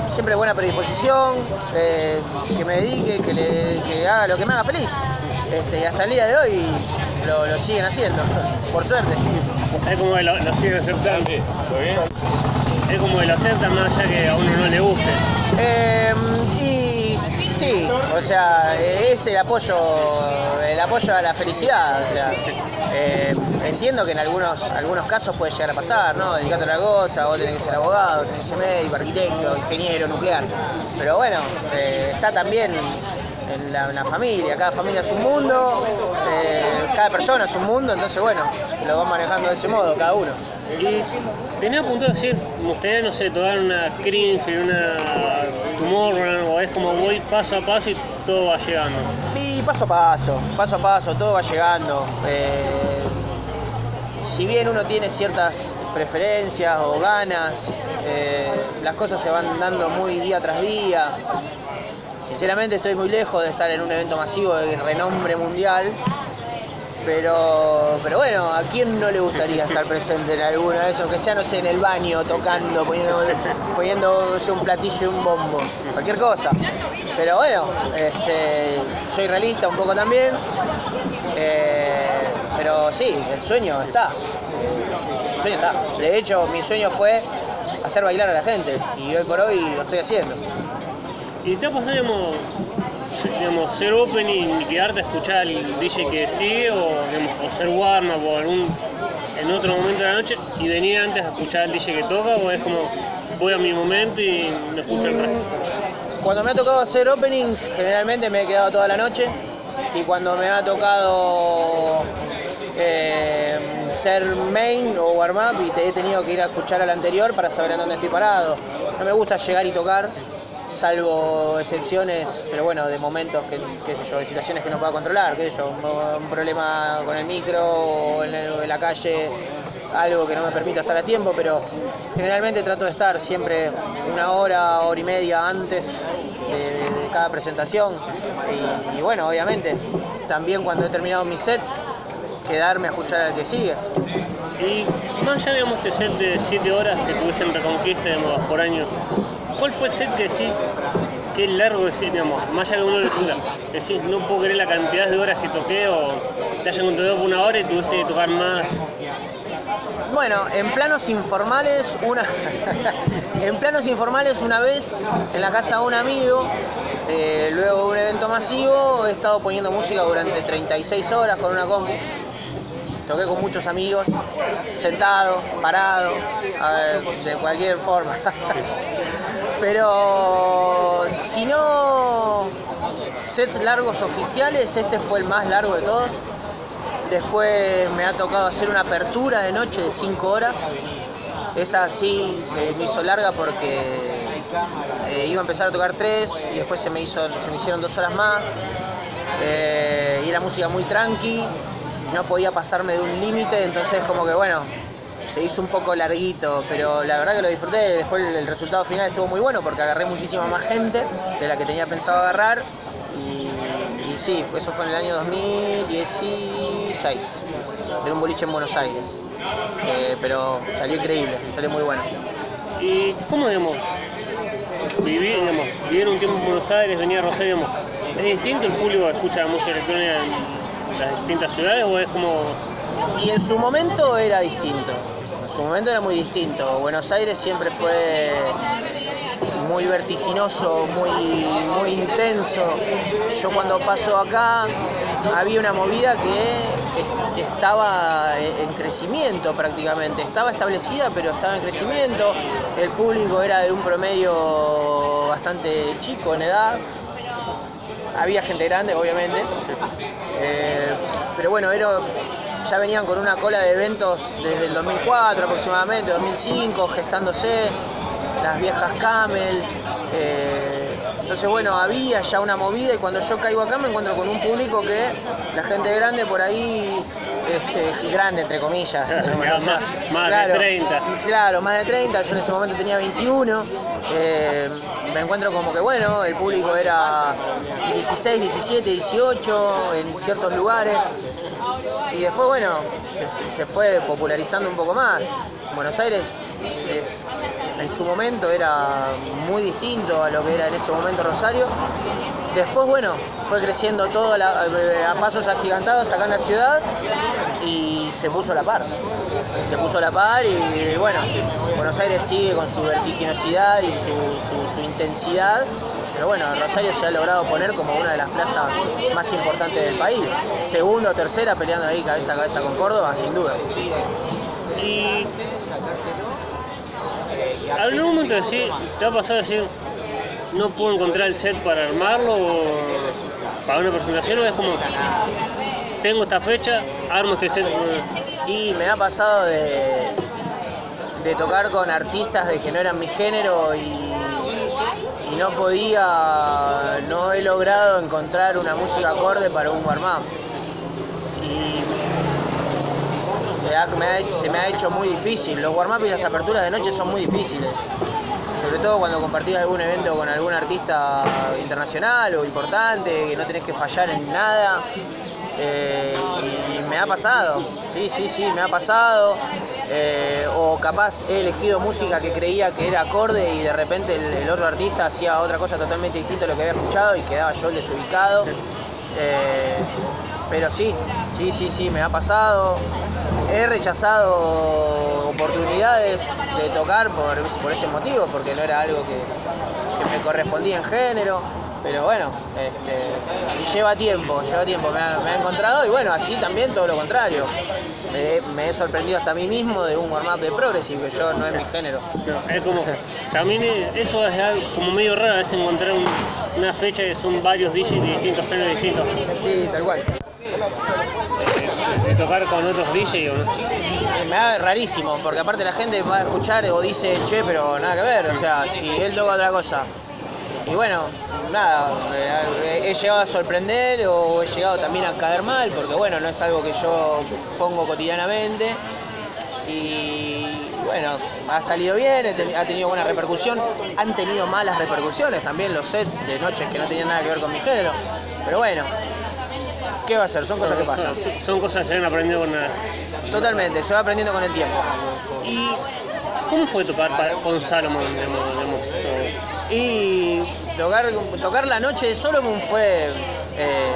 siempre buena predisposición, eh, que me dedique, que, le, que haga lo que me haga feliz. Este, y hasta el día de hoy lo, lo siguen haciendo, *laughs* por suerte. Es como que lo, lo siguen aceptando. Es como que lo aceptan más allá que a uno no le guste. Eh, y sí, o sea, es el apoyo, el apoyo a la felicidad. O sea, eh, entiendo que en algunos, algunos casos puede llegar a pasar, ¿no? Dedicate a la cosa, vos tenés que ser abogado, tenés que ser médico, arquitecto, ingeniero nuclear. Pero bueno, eh, está también en la, familia, cada familia es un mundo, eh, cada persona es un mundo, entonces bueno, lo van manejando de ese modo cada uno. Y tenía apuntado a decir, me no sé, tocar una Screenfield, una Tomorrowland, o es como voy paso a paso y todo va llegando. Y paso a paso, paso a paso, todo va llegando. Eh, si bien uno tiene ciertas preferencias o ganas, eh, las cosas se van dando muy día tras día. Sinceramente estoy muy lejos de estar en un evento masivo de renombre mundial, pero, pero bueno, ¿a quién no le gustaría estar presente en alguna de esas? Aunque sea, no sé, en el baño, tocando, poniendo, poniéndose un platillo y un bombo, cualquier cosa. Pero bueno, este, soy realista un poco también, eh, pero sí, el sueño está. El sueño está. De hecho, mi sueño fue hacer bailar a la gente y hoy por hoy lo estoy haciendo. ¿Y ha pasado, digamos, ser opening y quedarte a escuchar al DJ que sigue o, digamos, o ser warm-up o algún, en otro momento de la noche y venir antes a escuchar al DJ que toca o es como voy a mi momento y no escucho el resto? Cuando me ha tocado hacer openings, generalmente me he quedado toda la noche. Y cuando me ha tocado eh, ser main o warm up y te he tenido que ir a escuchar al anterior para saber en dónde estoy parado. No me gusta llegar y tocar, salvo excepciones, pero bueno, de momentos que, qué sé yo, de situaciones que no pueda controlar, qué sé yo, un, problema con el micro o en, la calle, algo que no me permita estar a tiempo, pero generalmente trato de estar siempre una hora, hora y media antes de, cada presentación. Y, bueno, obviamente, también cuando he terminado mis sets, quedarme a escuchar al que sigue. Y más allá, digamos, este set de 7 horas que tuviste en Reconquista, por año, ¿cuál fue el set que decís, qué largo decís, digamos, más allá que uno lo disfruta? Decís, no puedo creer la cantidad de horas que toqué o te hayan contratado por una hora y tuviste que tocar más. Bueno, en planos informales, una *laughs* en planos informales una vez en la casa de un amigo, eh, luego de un evento masivo, he estado poniendo música durante 36 horas con una compu. Toqué con muchos amigos, sentado, parado, de cualquier forma. *laughs* Pero si no sets largos oficiales, este fue el más largo de todos. Después me ha tocado hacer una apertura de noche de 5 horas. Esa sí se me hizo larga porque eh, iba a empezar a tocar 3 y después se me, hizo, se me hicieron 2 horas más. Eh, y era música muy tranqui, no podía pasarme de un límite, entonces como que bueno, se hizo un poco larguito, pero la verdad que lo disfruté. Después el, resultado final estuvo muy bueno porque agarré muchísima más gente de la que tenía pensado agarrar. Y, y sí, eso fue en el año 2016, en un boliche en Buenos Aires. Eh, pero salió increíble, salió muy bueno. ¿Y cómo, digamos, vivir, digamos, vivir un tiempo en Buenos Aires, venir a Rosario, digamos, ¿es distinto el público que escucha la música electrónica en las distintas ciudades o es como Y en su momento era distinto. Su momento era muy distinto. Buenos Aires siempre fue muy vertiginoso, muy, muy intenso. Yo cuando paso acá había una movida que es- estaba en crecimiento prácticamente. Estaba establecida pero estaba en crecimiento. El público era de un promedio bastante chico en edad. Había gente grande, obviamente. Eh, pero bueno, era, ya venían con una cola de eventos desde el 2004 aproximadamente, 2005, gestándose, las viejas Camel. eh, entonces bueno, había ya una movida y cuando yo caigo acá me encuentro con un público que la gente grande por ahí, este, grande entre comillas. *laughs* Claro, o sea, más- más de 30. Claro, más de 30, yo en ese momento tenía 21, eh, me encuentro como que bueno, el público era 16, 17, 18 en ciertos lugares. Y después, bueno, se, se fue popularizando un poco más. Buenos Aires es, en su momento era muy distinto a lo que era en ese momento Rosario. Después, bueno, fue creciendo todo a, la- a pasos agigantados acá en la ciudad y se puso a la par. Se puso a la par y bueno, Buenos Aires sigue con su vertiginosidad y su, intensidad. Pero bueno, Rosario se ha logrado poner como una de las plazas más importantes del país. Segunda o tercera peleando ahí cabeza a cabeza con Córdoba, sin duda. Y algún momento decir, ¿te ha pasado decir no puedo encontrar el set para armarlo o para una presentación o es como tengo esta fecha, armo este set? Y me ha pasado de, de tocar con artistas de que no eran mi género y, no podía, no he logrado encontrar una música acorde para un warm-up. Y se, ha- me ha hecho, se me ha hecho muy difícil. Los warm-up y las aperturas de noche son muy difíciles. Sobre todo cuando compartís algún evento con algún artista internacional o importante, que no tenés que fallar en nada. Eh, y me ha pasado, sí, sí, sí, me ha pasado. Eh, o capaz he elegido música que creía que era acorde y de repente el, otro artista hacía otra cosa totalmente distinta a lo que había escuchado y quedaba yo el desubicado. Eh, pero sí, sí, sí, sí, me ha pasado. He rechazado oportunidades de tocar por, por ese motivo, porque no era algo que, que me correspondía en género. Pero bueno, este, lleva tiempo, lleva tiempo, me ha, me ha encontrado y bueno, así también todo lo contrario. Eh, me he sorprendido hasta a mí mismo de un warm-up de progressive, que yo no es mi género. No, es como, también es- eso es algo como medio raro, es encontrar un- una fecha que son varios DJs de distintos géneros distintos. Sí, tal cual. De tocar con otros DJs o no. Me da rarísimo, porque aparte la gente va a escuchar o dice, che, pero nada que ver, o sea, si él toca otra cosa. Y bueno, nada, eh, he llegado a sorprender o he llegado también a caer mal, porque bueno, no es algo que yo pongo cotidianamente. Y bueno, ha salido bien, ha tenido buena repercusión, han tenido malas repercusiones también los sets de noches que no tenían nada que ver con mi género. Pero bueno, ¿qué va a ser? Son cosas que pasan. Son, cosas que se han aprendido con la... Totalmente, se va aprendiendo con el tiempo. ¿Y cómo fue tocar para- con todo? Y tocar, tocar la noche de Solomon fue, eh,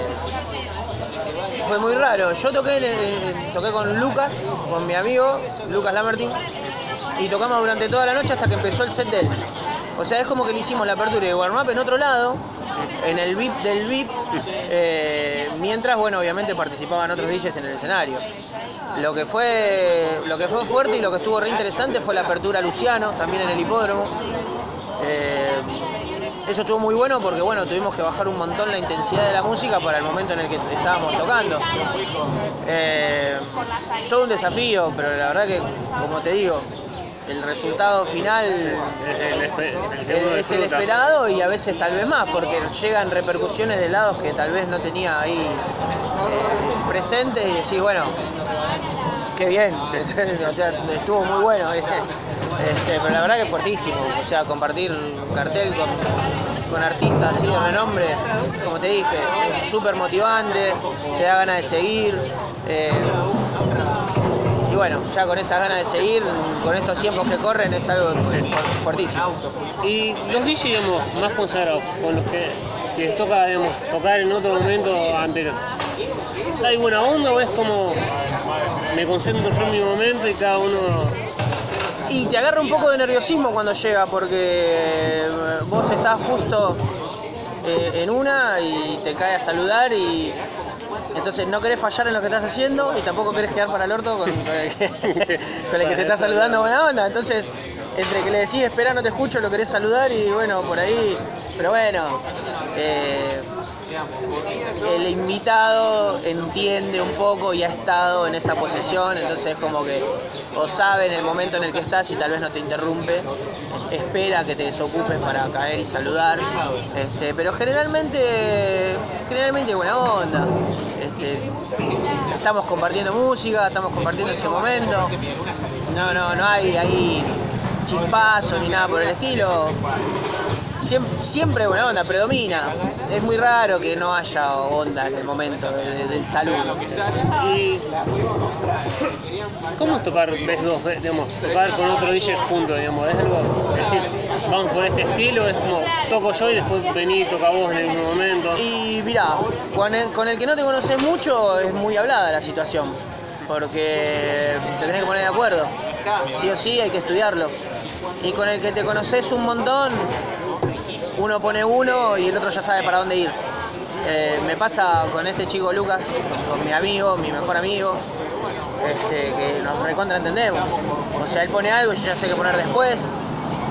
fue muy raro. Yo toqué, el- toqué con Lucas, con mi amigo, Lucas Lamertin, y tocamos durante toda la noche hasta que empezó el set de él. O sea, es como que le hicimos la apertura de warm-up en otro lado, en el VIP del VIP, eh, mientras, bueno, obviamente participaban otros DJs en el escenario. Lo que fue, lo que fue fuerte y lo que estuvo re interesante fue la apertura a Luciano, también en el hipódromo. Eh, eso estuvo muy bueno porque bueno, tuvimos que bajar un montón la intensidad de la música para el momento en el que estábamos tocando. Eh, todo un desafío, pero la verdad que, como te digo, el resultado final Es el, es esperado y a veces tal vez más, porque llegan repercusiones de lados que tal vez no tenía ahí eh, presentes y decís, bueno, qué bien, *laughs* o sea, estuvo muy bueno. *laughs* Este, pero la verdad que fuertísimo, o sea, compartir un cartel con, con artistas así de renombre, como te dije, súper motivante, te da ganas de seguir. eh, bueno, ya con esas ganas de seguir, con estos tiempos que corren, es algo fuertísimo. Y los DJs, digamos, más consagrados, con los que les toca, digamos, tocar en otro momento anterior. ¿Hay buena onda o es como me concentro yo en mi momento y cada uno... Y te agarra un poco de nerviosismo cuando llega, porque eh, vos estás justo eh, en una y te cae a saludar y entonces no querés fallar en lo que estás haciendo y tampoco querés quedar para el orto con, con el, que, *laughs* con el que te está saludando buena onda. Entonces, entre que le decís espera, no te escucho, lo querés saludar y bueno, por ahí. Pero bueno, eh, el invitado entiende un poco y ha estado en esa posición, entonces es como que o sabe en el momento en el que estás y tal vez no te interrumpe, espera que te desocupes para caer y saludar, este, pero generalmente, generalmente buena onda, este, estamos compartiendo música, estamos compartiendo ese momento, no, no, no hay ahí chispazo ni nada por el estilo, siempre, siempre buena onda, predomina. Es muy raro que no haya onda en el momento de- de- del saludo. Y ¿Cómo es tocar ves dos, ves, digamos, tocar con otro DJ junto, digamos? ¿Es algo, es decir, vamos por este estilo, es como toco yo y después vení y toca vos en el mismo momento? Y mirá, con el, con el que no te conoces mucho es muy hablada la situación, porque se tenés que poner de acuerdo. Sí o sí hay que estudiarlo. Y con el que te conoces un montón, uno pone uno y el otro ya sabe para dónde ir. Eh, me pasa con este chico Lucas, con, mi amigo, mi mejor amigo, este, que nos recontra entendemos. O sea, él pone algo, yo ya sé qué poner después,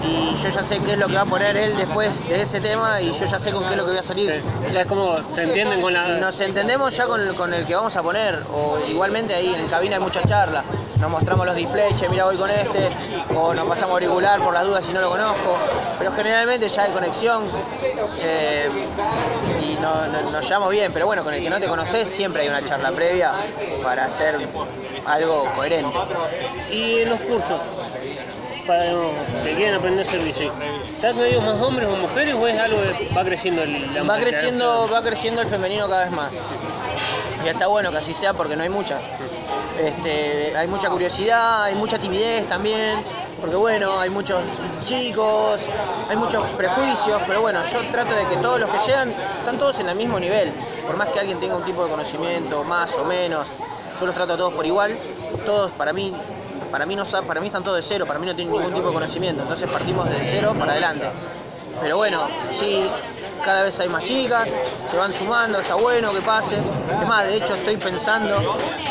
y yo ya sé qué es lo que va a poner él después de ese tema, y yo ya sé con qué es lo que voy a salir. Sí. O sea, es como se entienden con la... Nos entendemos ya con el, con el que vamos a poner, o igualmente ahí en el cabina hay mucha charla. Nos mostramos los displays, che, mira voy con este, o nos pasamos auricular por las dudas si no lo conozco. Pero generalmente ya hay conexión eh, y no- no- nos llevamos bien. Pero bueno, con el que no te conoces siempre hay una charla previa para hacer algo coherente. Y en los cursos, para que quieren aprender a ser DJ, ¿están con ellos más hombres o mujeres o es algo que va creciendo el la Va creciendo, va creciendo el femenino cada vez más. Y está bueno que así sea porque no hay muchas. Este, hay mucha curiosidad, hay mucha timidez también, porque bueno, hay muchos chicos, hay muchos prejuicios, pero bueno, yo trato de que todos los que llegan están todos en el mismo nivel, por más que alguien tenga un tipo de conocimiento más o menos, yo los trato a todos por igual, todos para mí, para mí no para mí están todos de cero, para mí no tienen ningún tipo de conocimiento, entonces partimos de cero para adelante. Pero bueno, sí, cada vez hay más chicas, se van sumando, está bueno que pase. Es más, de hecho estoy pensando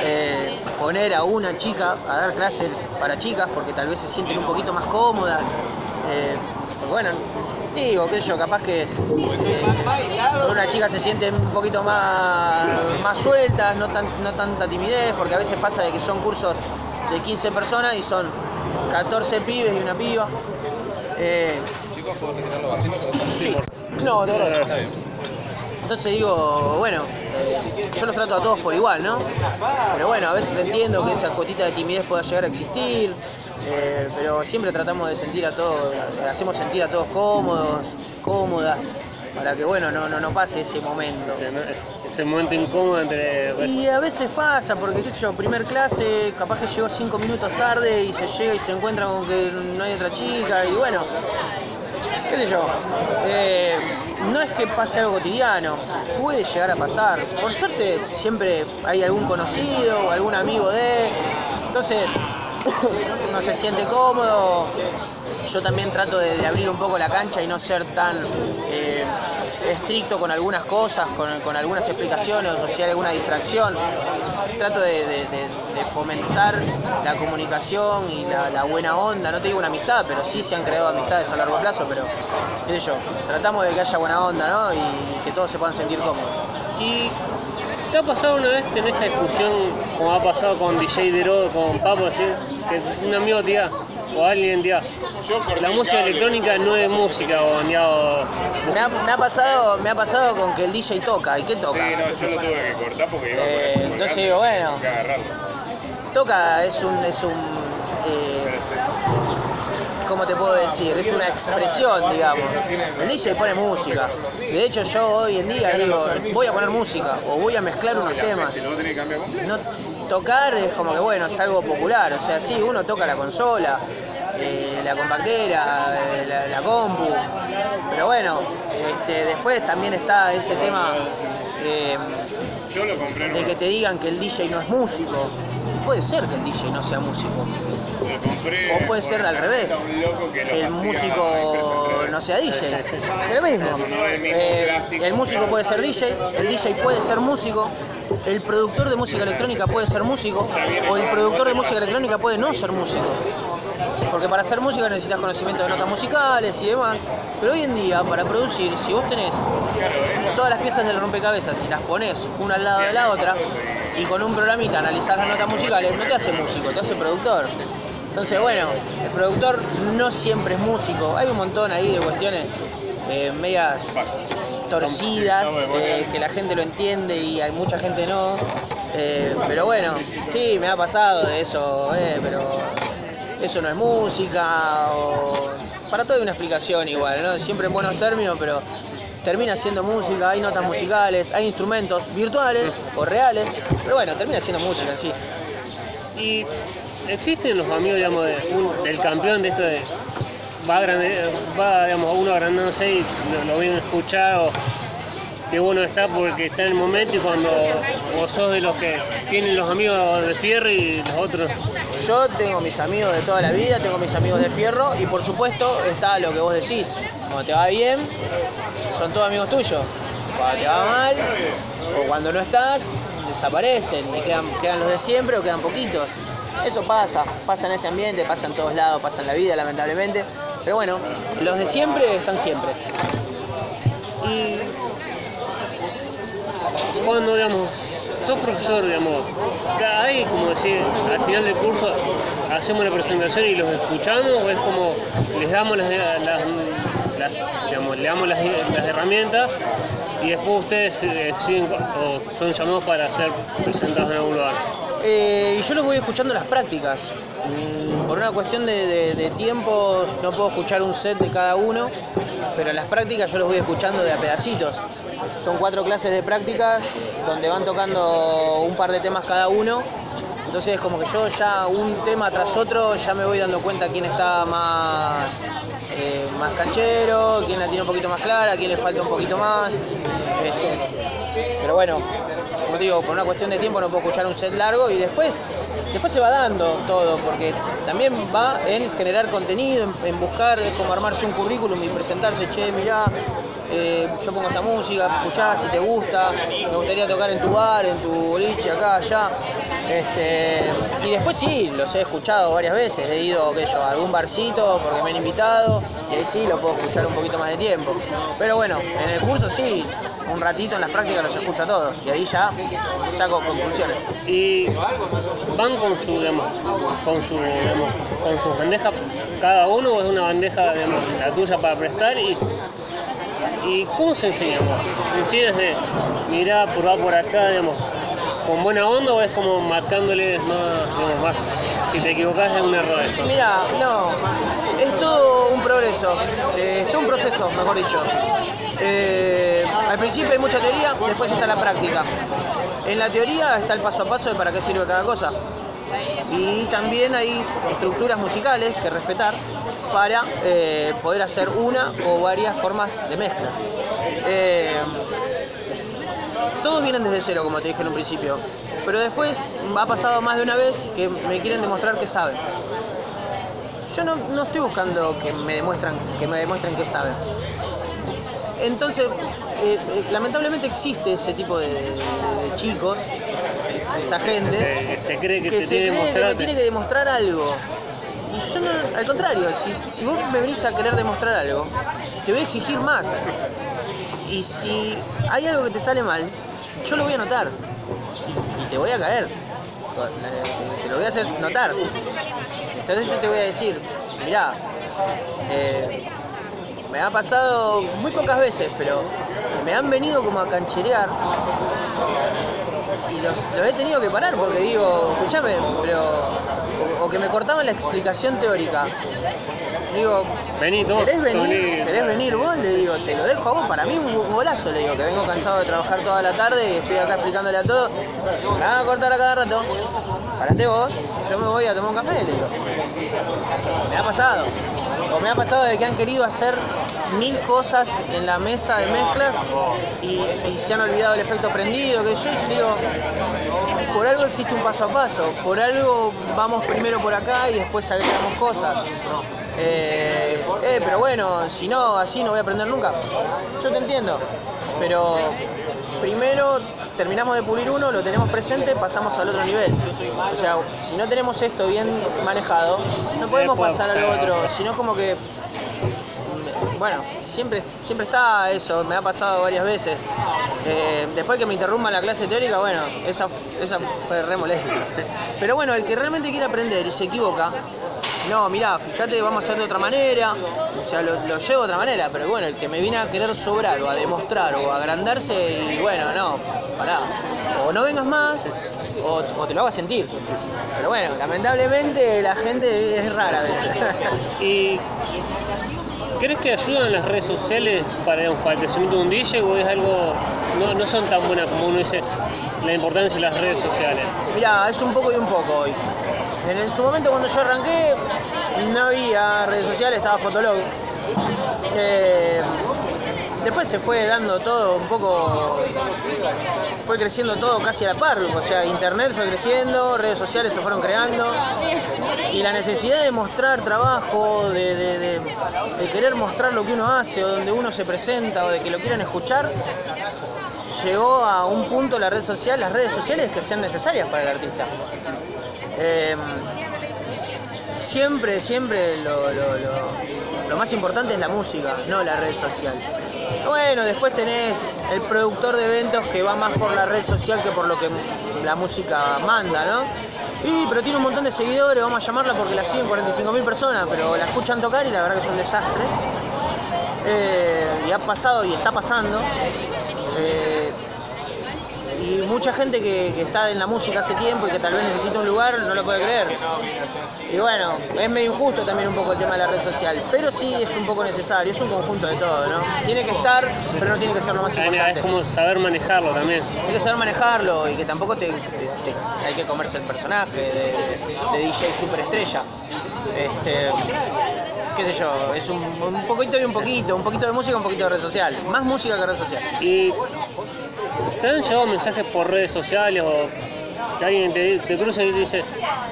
eh, poner a una chica a dar clases para chicas porque tal vez se sienten un poquito más cómodas. Eh, bueno, digo, qué sé yo, capaz que eh, una chica se siente un poquito más, más sueltas, no, tan, no tanta timidez, porque a veces pasa de que son cursos de 15 personas y son 14 pibes y una piba. Eh, Chicos, ¿puedo retirar los vasitos? Sí. No, de verdad. Está bien. Entonces digo, bueno, yo los trato a todos por igual, ¿no? Pero bueno, a veces entiendo que esa cuotita de timidez pueda llegar a existir, eh, pero siempre tratamos de sentir a todos, hacemos sentir a todos cómodos, cómodas, para que bueno, no, no, no pase ese momento. Ese momento incómodo entre... Y a veces pasa, porque qué sé yo, primer clase, capaz que llegó cinco minutos tarde y se llega y se encuentra con que no hay otra chica, y bueno, qué sé yo, eh, no es que pase algo cotidiano, puede llegar a pasar. Por suerte siempre hay algún conocido o algún amigo de, entonces *coughs* no se siente cómodo. Yo también trato de, de abrir un poco la cancha y no ser tan eh, estricto con algunas cosas, con, algunas explicaciones o si hay alguna distracción. Trato de, fomentar la comunicación y la, la buena onda. No te digo una amistad, pero sí se han creado amistades a largo plazo, pero qué sé yo, tratamos de que haya buena onda, ¿no? Y que todos se puedan sentir cómodos. ¿Y te ha pasado una vez en esta discusión, como ha pasado con DJ Dero, con Papo, decir, que un amigo te diga, o alguien te diga, la música electrónica no es música, o ni o- Me ha, me ha pasado, me ha pasado con que el DJ toca, ¿y qué toca? Sí, no, yo lo tuve que cortar porque iba Eh, entonces digo, bueno. tengo que agarrarlo. Toca es un, es un ¿cómo te puedo decir? Es una expresión, digamos. El DJ pone música. De hecho, yo hoy en día digo, voy a poner música o voy a mezclar unos temas. No tocar es como que bueno, es algo popular. O sea, sí, uno toca la consola, eh, la compactera, eh, la, compu. Pero bueno, este, después también está ese tema eh, de que te digan que el DJ no es músico. Puede ser que el DJ no sea músico. O puede ser al revés, que, el músico no sea DJ. Es lo mismo. Eh, el músico puede ser DJ, el DJ puede ser músico, el productor de música electrónica puede ser músico, o el productor de música electrónica puede no ser músico. Porque para hacer música necesitas conocimiento de notas musicales y demás. Pero hoy en día, para producir, si vos tenés todas las piezas del rompecabezas y las pones una al lado de la otra, y con un programita analizás las notas musicales, no te hace músico, te hace productor. Entonces, bueno, el productor no siempre es músico. Hay un montón ahí de cuestiones eh, medias torcidas, eh, que la gente lo entiende y hay mucha gente no. Eh, pero bueno, sí, me ha pasado de eso, eh, pero eso no es música, o para todo hay una explicación igual, ¿no? Siempre en buenos términos, pero termina siendo música, hay notas musicales, hay instrumentos virtuales o reales, pero bueno, termina siendo música en sí. Y existen los amigos, del campeón de esto de va, uno agrandándose y lo, lo vienen a escuchar o qué bueno está porque está en el momento y cuando vos sos de los que tienen los amigos de fierro y los otros Yo tengo mis amigos de toda la vida, tengo mis amigos de fierro y por supuesto está lo que vos decís. Cuando te va bien, son todos amigos tuyos. Cuando te va mal o cuando no estás, desaparecen y quedan los de siempre o quedan poquitos. Eso pasa, pasa en este ambiente, pasa en todos lados, pasa en la vida lamentablemente. Pero bueno, los de siempre están siempre. y cuando digamos sos profesor digamos hay como decir al final del curso hacemos la presentación y los escuchamos o es como les damos las, le damos las, herramientas y después ustedes eh, siguen o son llamados para ser presentados en algún lugar Eh, y yo los voy escuchando las prácticas. Mm, Por una cuestión de, de- tiempos no puedo escuchar un set de cada uno, pero las prácticas yo los voy escuchando de a pedacitos. Son cuatro clases de prácticas donde van tocando un par de temas cada uno. Entonces como que yo ya un tema tras otro ya me voy dando cuenta quién está más, eh, más canchero, quién la tiene un poquito más clara, quién le falta un poquito más. Este, pero bueno, como digo, por una cuestión de tiempo no puedo escuchar un set largo y después, después se va dando todo, porque también va en generar contenido, en, buscar cómo armarse un currículum y presentarse, che, mirá, eh, yo pongo esta música, escuchá si te gusta, me gustaría tocar en tu bar, en tu boliche, acá, allá. Este, y después sí, los he escuchado varias veces, he ido qué yo, a algún barcito porque me han invitado y ahí sí lo puedo escuchar un poquito más de tiempo. Pero bueno, en el curso sí, un ratito en las prácticas los escucho a todos y ahí ya saco conclusiones. y van con su digamos con su digamos, con sus bandejas cada uno o es una bandeja digamos, la tuya para prestar y y cómo se enseña se enseña desde mirá por va por acá digamos con buena onda o es como marcándoles más digamos más si te equivocas es un error esto Mira, no, es todo un progreso, eh, es todo un proceso, mejor dicho. Eh, al principio hay mucha teoría, después está la práctica. En la teoría está el paso a paso de para qué sirve cada cosa. Y también hay estructuras musicales que respetar para eh, poder hacer una o varias formas de mezclas. Eh, todos vienen desde cero, como te dije en un principio. Pero después ha pasado más de una vez que me quieren demostrar que saben. Yo no, no estoy buscando que me demuestran, que me demuestren que saben. Entonces, eh, eh, lamentablemente existe ese tipo de, de- de chicos, es- esa gente, Eh, se cree que, que te se tiene cree que me tiene que demostrar algo. Y yo no, al contrario, si, si vos me venís a querer demostrar algo, te voy a exigir más. Y si hay algo que te sale mal, yo lo voy a notar. Y, y te voy a caer. Te lo voy a hacer notar. Entonces yo te voy a decir, mirá, eh, me ha pasado muy pocas veces, pero me han venido como a cancherear y los, los he tenido que parar porque digo, escúchame, pero. O, o que me cortaban la explicación teórica. Digo, Vení, ¿querés venir? vení. ¿Querés venir vos? Le digo, te lo dejo a vos. Para mí un un golazo, le digo, que vengo cansado de trabajar toda la tarde y estoy acá explicándole a todo. Me van a cortar a cada rato. Parate vos, yo me voy a tomar un café, le digo. Me ha pasado. O me ha pasado de que han querido hacer mil cosas en la mesa de mezclas y, se han olvidado el efecto prendido, que yo digo, por algo existe un paso a paso, por algo vamos primero por acá y después agregamos cosas. Eh, eh, pero bueno, si no, así no voy a aprender nunca. Yo te entiendo, pero primero terminamos de pulir uno, lo tenemos presente, pasamos al otro nivel. O sea, si no tenemos esto bien manejado, no podemos pasar al otro, sino como que bueno, siempre, siempre está eso, me ha pasado varias veces. Eh, después que me interrumpa la clase teórica, bueno, esa, esa fue re molesta. Pero bueno, el que realmente quiere aprender y se equivoca, no, mirá, fíjate, vamos a hacer de otra manera, o sea, lo, lo llevo de otra manera, pero bueno, el que me viene a querer sobrar o a demostrar o a agrandarse, y bueno, no, pará, o no vengas más, o, o te lo hagas sentir. Pero bueno, lamentablemente la gente es rara a veces. *laughs* Y ¿Crees que ayudan las redes sociales para, para el crecimiento de un DJ o es algo, no, no son tan buenas como uno dice, la importancia de las redes sociales? Mirá, es un poco y un poco hoy. En, su momento cuando yo arranqué no había redes sociales, estaba Fotolog. Eh, después se fue dando todo un poco, fue creciendo todo casi a la par, o sea, internet fue creciendo, redes sociales se fueron creando y la necesidad de mostrar trabajo, de- de querer mostrar lo que uno hace o donde uno se presenta o de que lo quieran escuchar, llegó a un punto la red social, las redes sociales que sean necesarias para el artista. Eh, siempre, siempre lo- lo más importante es la música, no la red social. Bueno, después tenés el productor de eventos que va más por la red social que por lo que la música manda, ¿no? Y, pero tiene un montón de seguidores, vamos a llamarla porque la siguen 45.000 personas, pero la escuchan tocar y la verdad que es un desastre. Eh, y ha pasado y está pasando. Mucha gente que, que está en la música hace tiempo y que tal vez necesita un lugar no lo puede creer. Y bueno, es medio injusto también un poco el tema de la red social, pero sí es un poco necesario, es un conjunto de todo, ¿no? Tiene que estar, pero no tiene que ser lo más importante. Es como saber manejarlo también. Hay que saber manejarlo y que tampoco te, te- te- hay que comerse el personaje de, de DJ superestrella. Este, qué sé yo, es un, un poquito y un poquito, un poquito de música, un poquito de red social. Más música que red social. Y te han llegado mensajes por redes sociales o alguien te, cruza y te dice,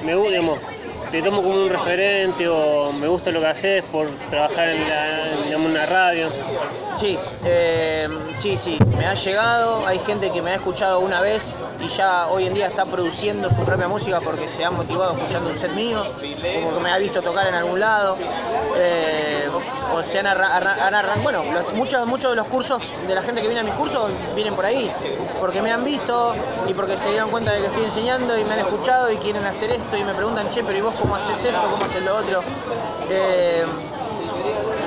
me digamos, te tomo como un referente o me gusta lo que haces por trabajar en, la, una radio. Sí, eh, sí, sí, me ha llegado, hay gente que me ha escuchado una vez y ya hoy en día está produciendo su propia música porque se ha motivado escuchando un set mío, como que me ha visto tocar en algún lado, eh, o se han arrancado, bueno, muchos, muchos de los cursos de la gente que viene a mis cursos vienen por ahí, porque me han visto y porque se dieron cuenta de que estoy enseñando y me han escuchado y quieren hacer esto y me preguntan, che, pero ¿y vos cómo haces esto? ¿Cómo haces lo otro? Eh,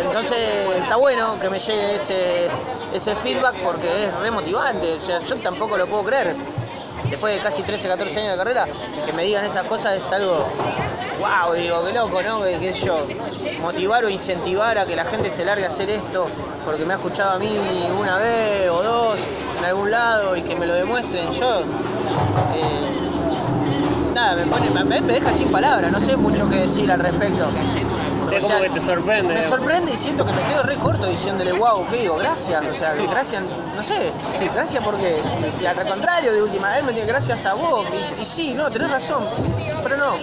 entonces está bueno que me llegue ese, ese feedback porque es re motivante. O sea, yo tampoco lo puedo creer. Después de casi 13, 14 años de carrera, que me digan esas cosas es algo, wow, digo, qué loco, ¿no? Que, sé yo, motivar o incentivar a que la gente se largue a hacer esto porque me ha escuchado a mí una vez o dos en algún lado y que me lo demuestren. Yo, eh, nada, me, pone, me, me deja sin palabras, no sé mucho qué decir al respecto. Es O sea, que te sorprende. me digamos. sorprende y siento que me quedo re corto diciéndole, wow, ¿qué digo? Gracias, o sea, gracias, no sé, gracias porque, si, al contrario, de última vez me dice gracias a vos, y, y sí, no, tenés razón, pero no.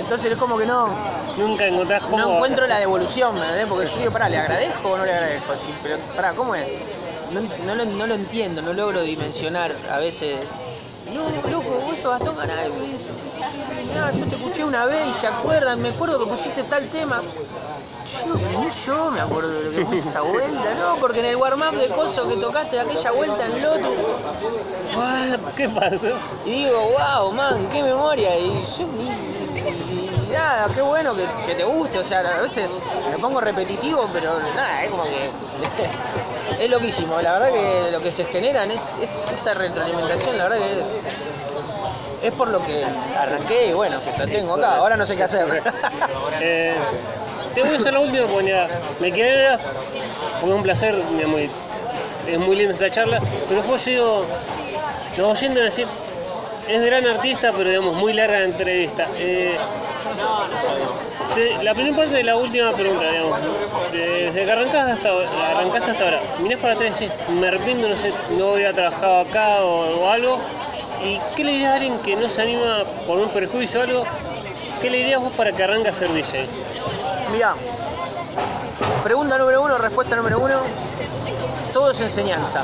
Entonces es como que no, Nunca encontrás cómo... no encuentro la devolución, ¿me entendés? Porque yo digo, pará, ¿le agradezco o no le agradezco? Sí, pero, pará, ¿cómo es? No, no lo, no lo entiendo, no logro dimensionar a veces. No, loco, vos sos Gastón Garay, mirá, yo te escuché una vez y se acuerdan, me acuerdo que pusiste tal tema. Yo, ni yo me acuerdo de lo que puse esa vuelta, ¿no? Porque en el warm-up de coso que tocaste aquella vuelta en Lotus, ¿Qué pasó? y digo, wow, man, qué memoria. Y yo ni- nada, qué bueno que, que te guste. O sea, a veces me pongo repetitivo, pero nada, es como que. *laughs* es loquísimo. La verdad que lo que se generan es, es esa retroalimentación, la verdad que es, es por lo que arranqué y bueno, que la tengo acá. Ahora no sé qué hacer. *laughs* Eh, te voy a hacer la última porque ya me quedé es un placer, digamos, es muy linda esta charla, pero después digo, los oyentes a decir, es gran artista, pero digamos, muy larga la entrevista. Eh, la primera parte de la última pregunta, digamos, desde que arrancaste hasta, arrancaste hasta ahora, mirás para atrás y decís, me arrepiento, no sé, no hubiera trabajado acá o, o algo, ¿y qué le dirías a alguien que no se anima por un perjuicio o algo? ¿Qué le dirías vos para que arranque a ser DJ? Mirá, pregunta número uno, respuesta número uno, todo es enseñanza.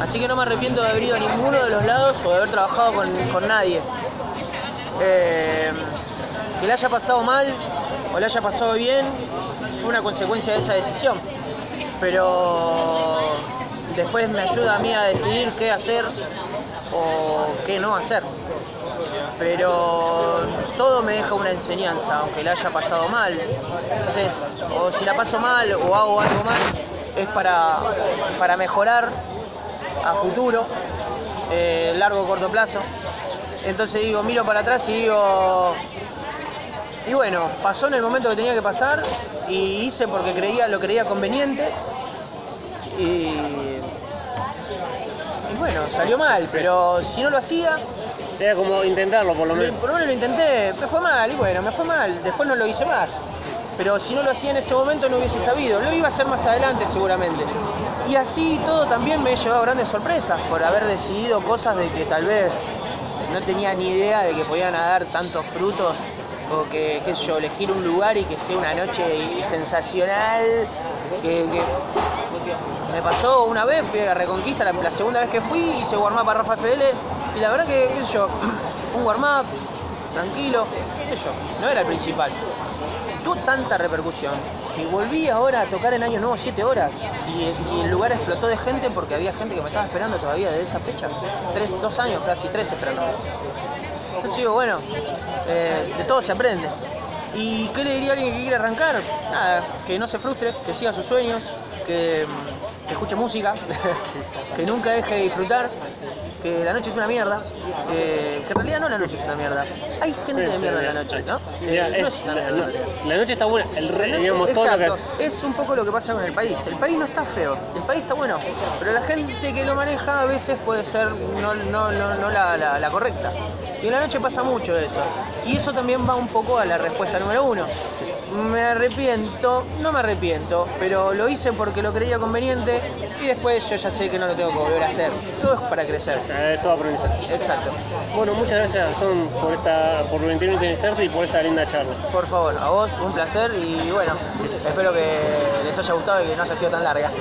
Así que no me arrepiento de haber ido a ninguno de los lados o de haber trabajado con, con nadie. Eh, que le haya pasado mal o le haya pasado bien fue una consecuencia de esa decisión. Pero después me ayuda a mí a decidir qué hacer o qué no hacer pero todo me deja una enseñanza, aunque la haya pasado mal. Entonces, o si la paso mal o hago algo mal, es para, para mejorar a futuro, eh, largo o corto plazo. Entonces digo, miro para atrás y digo, y bueno, pasó en el momento que tenía que pasar y hice porque creía, lo creía conveniente. Y, bueno, salió mal, pero si no lo hacía, Era como intentarlo por lo menos. por lo menos lo intenté, me fue mal y bueno, me fue mal, después no lo hice más. Pero si no lo hacía en ese momento no hubiese sabido, lo iba a hacer más adelante seguramente. Y así todo también me he llevado grandes sorpresas por haber decidido cosas de que tal vez no tenía ni idea de que podían dar tantos frutos o que, qué sé yo, elegir un lugar y que sea una noche sensacional. Que, que- me pasó una vez, fui a Reconquista, la, segunda vez que fui, hice warm-up a Rafa FL y la verdad que, qué sé yo, *clears throat* un warm-up, tranquilo, qué sé yo, no era el principal. Tuvo tanta repercusión que volví ahora a tocar en Año Nuevo 7 horas y, y el lugar explotó de gente porque había gente que me estaba esperando todavía de esa fecha. Tres, dos años, casi tres esperando. Entonces digo, bueno, eh, de todo se aprende. ¿Y qué le diría a alguien que quiere arrancar? Nada, que no se frustre, que siga sus sueños, que, que escuche música, *laughs* que nunca deje de disfrutar, que la noche es una mierda, que, que en realidad no la noche es una mierda. Hay gente de mierda en la noche, ¿no? Eh, no es- una la, mierda. la noche está buena, el re, digamos, Exacto, es un poco lo que pasa con el país. El país no está feo, el país está bueno, pero la gente que lo maneja a veces puede ser no, no, no, no la, la- la correcta. Y en la noche pasa mucho eso. Y eso también va un poco a la respuesta número uno. Me arrepiento, no me arrepiento, pero lo hice porque lo creía conveniente y después yo ya sé que no lo tengo que volver a hacer. Todo es para crecer. Eh, todo aprendizaje. Exacto. Bueno, muchas gracias por esta, por permitirme entrevistarte y por esta linda charla. Por favor, a vos un placer y bueno, espero que les haya gustado y que no haya sido tan larga. *laughs*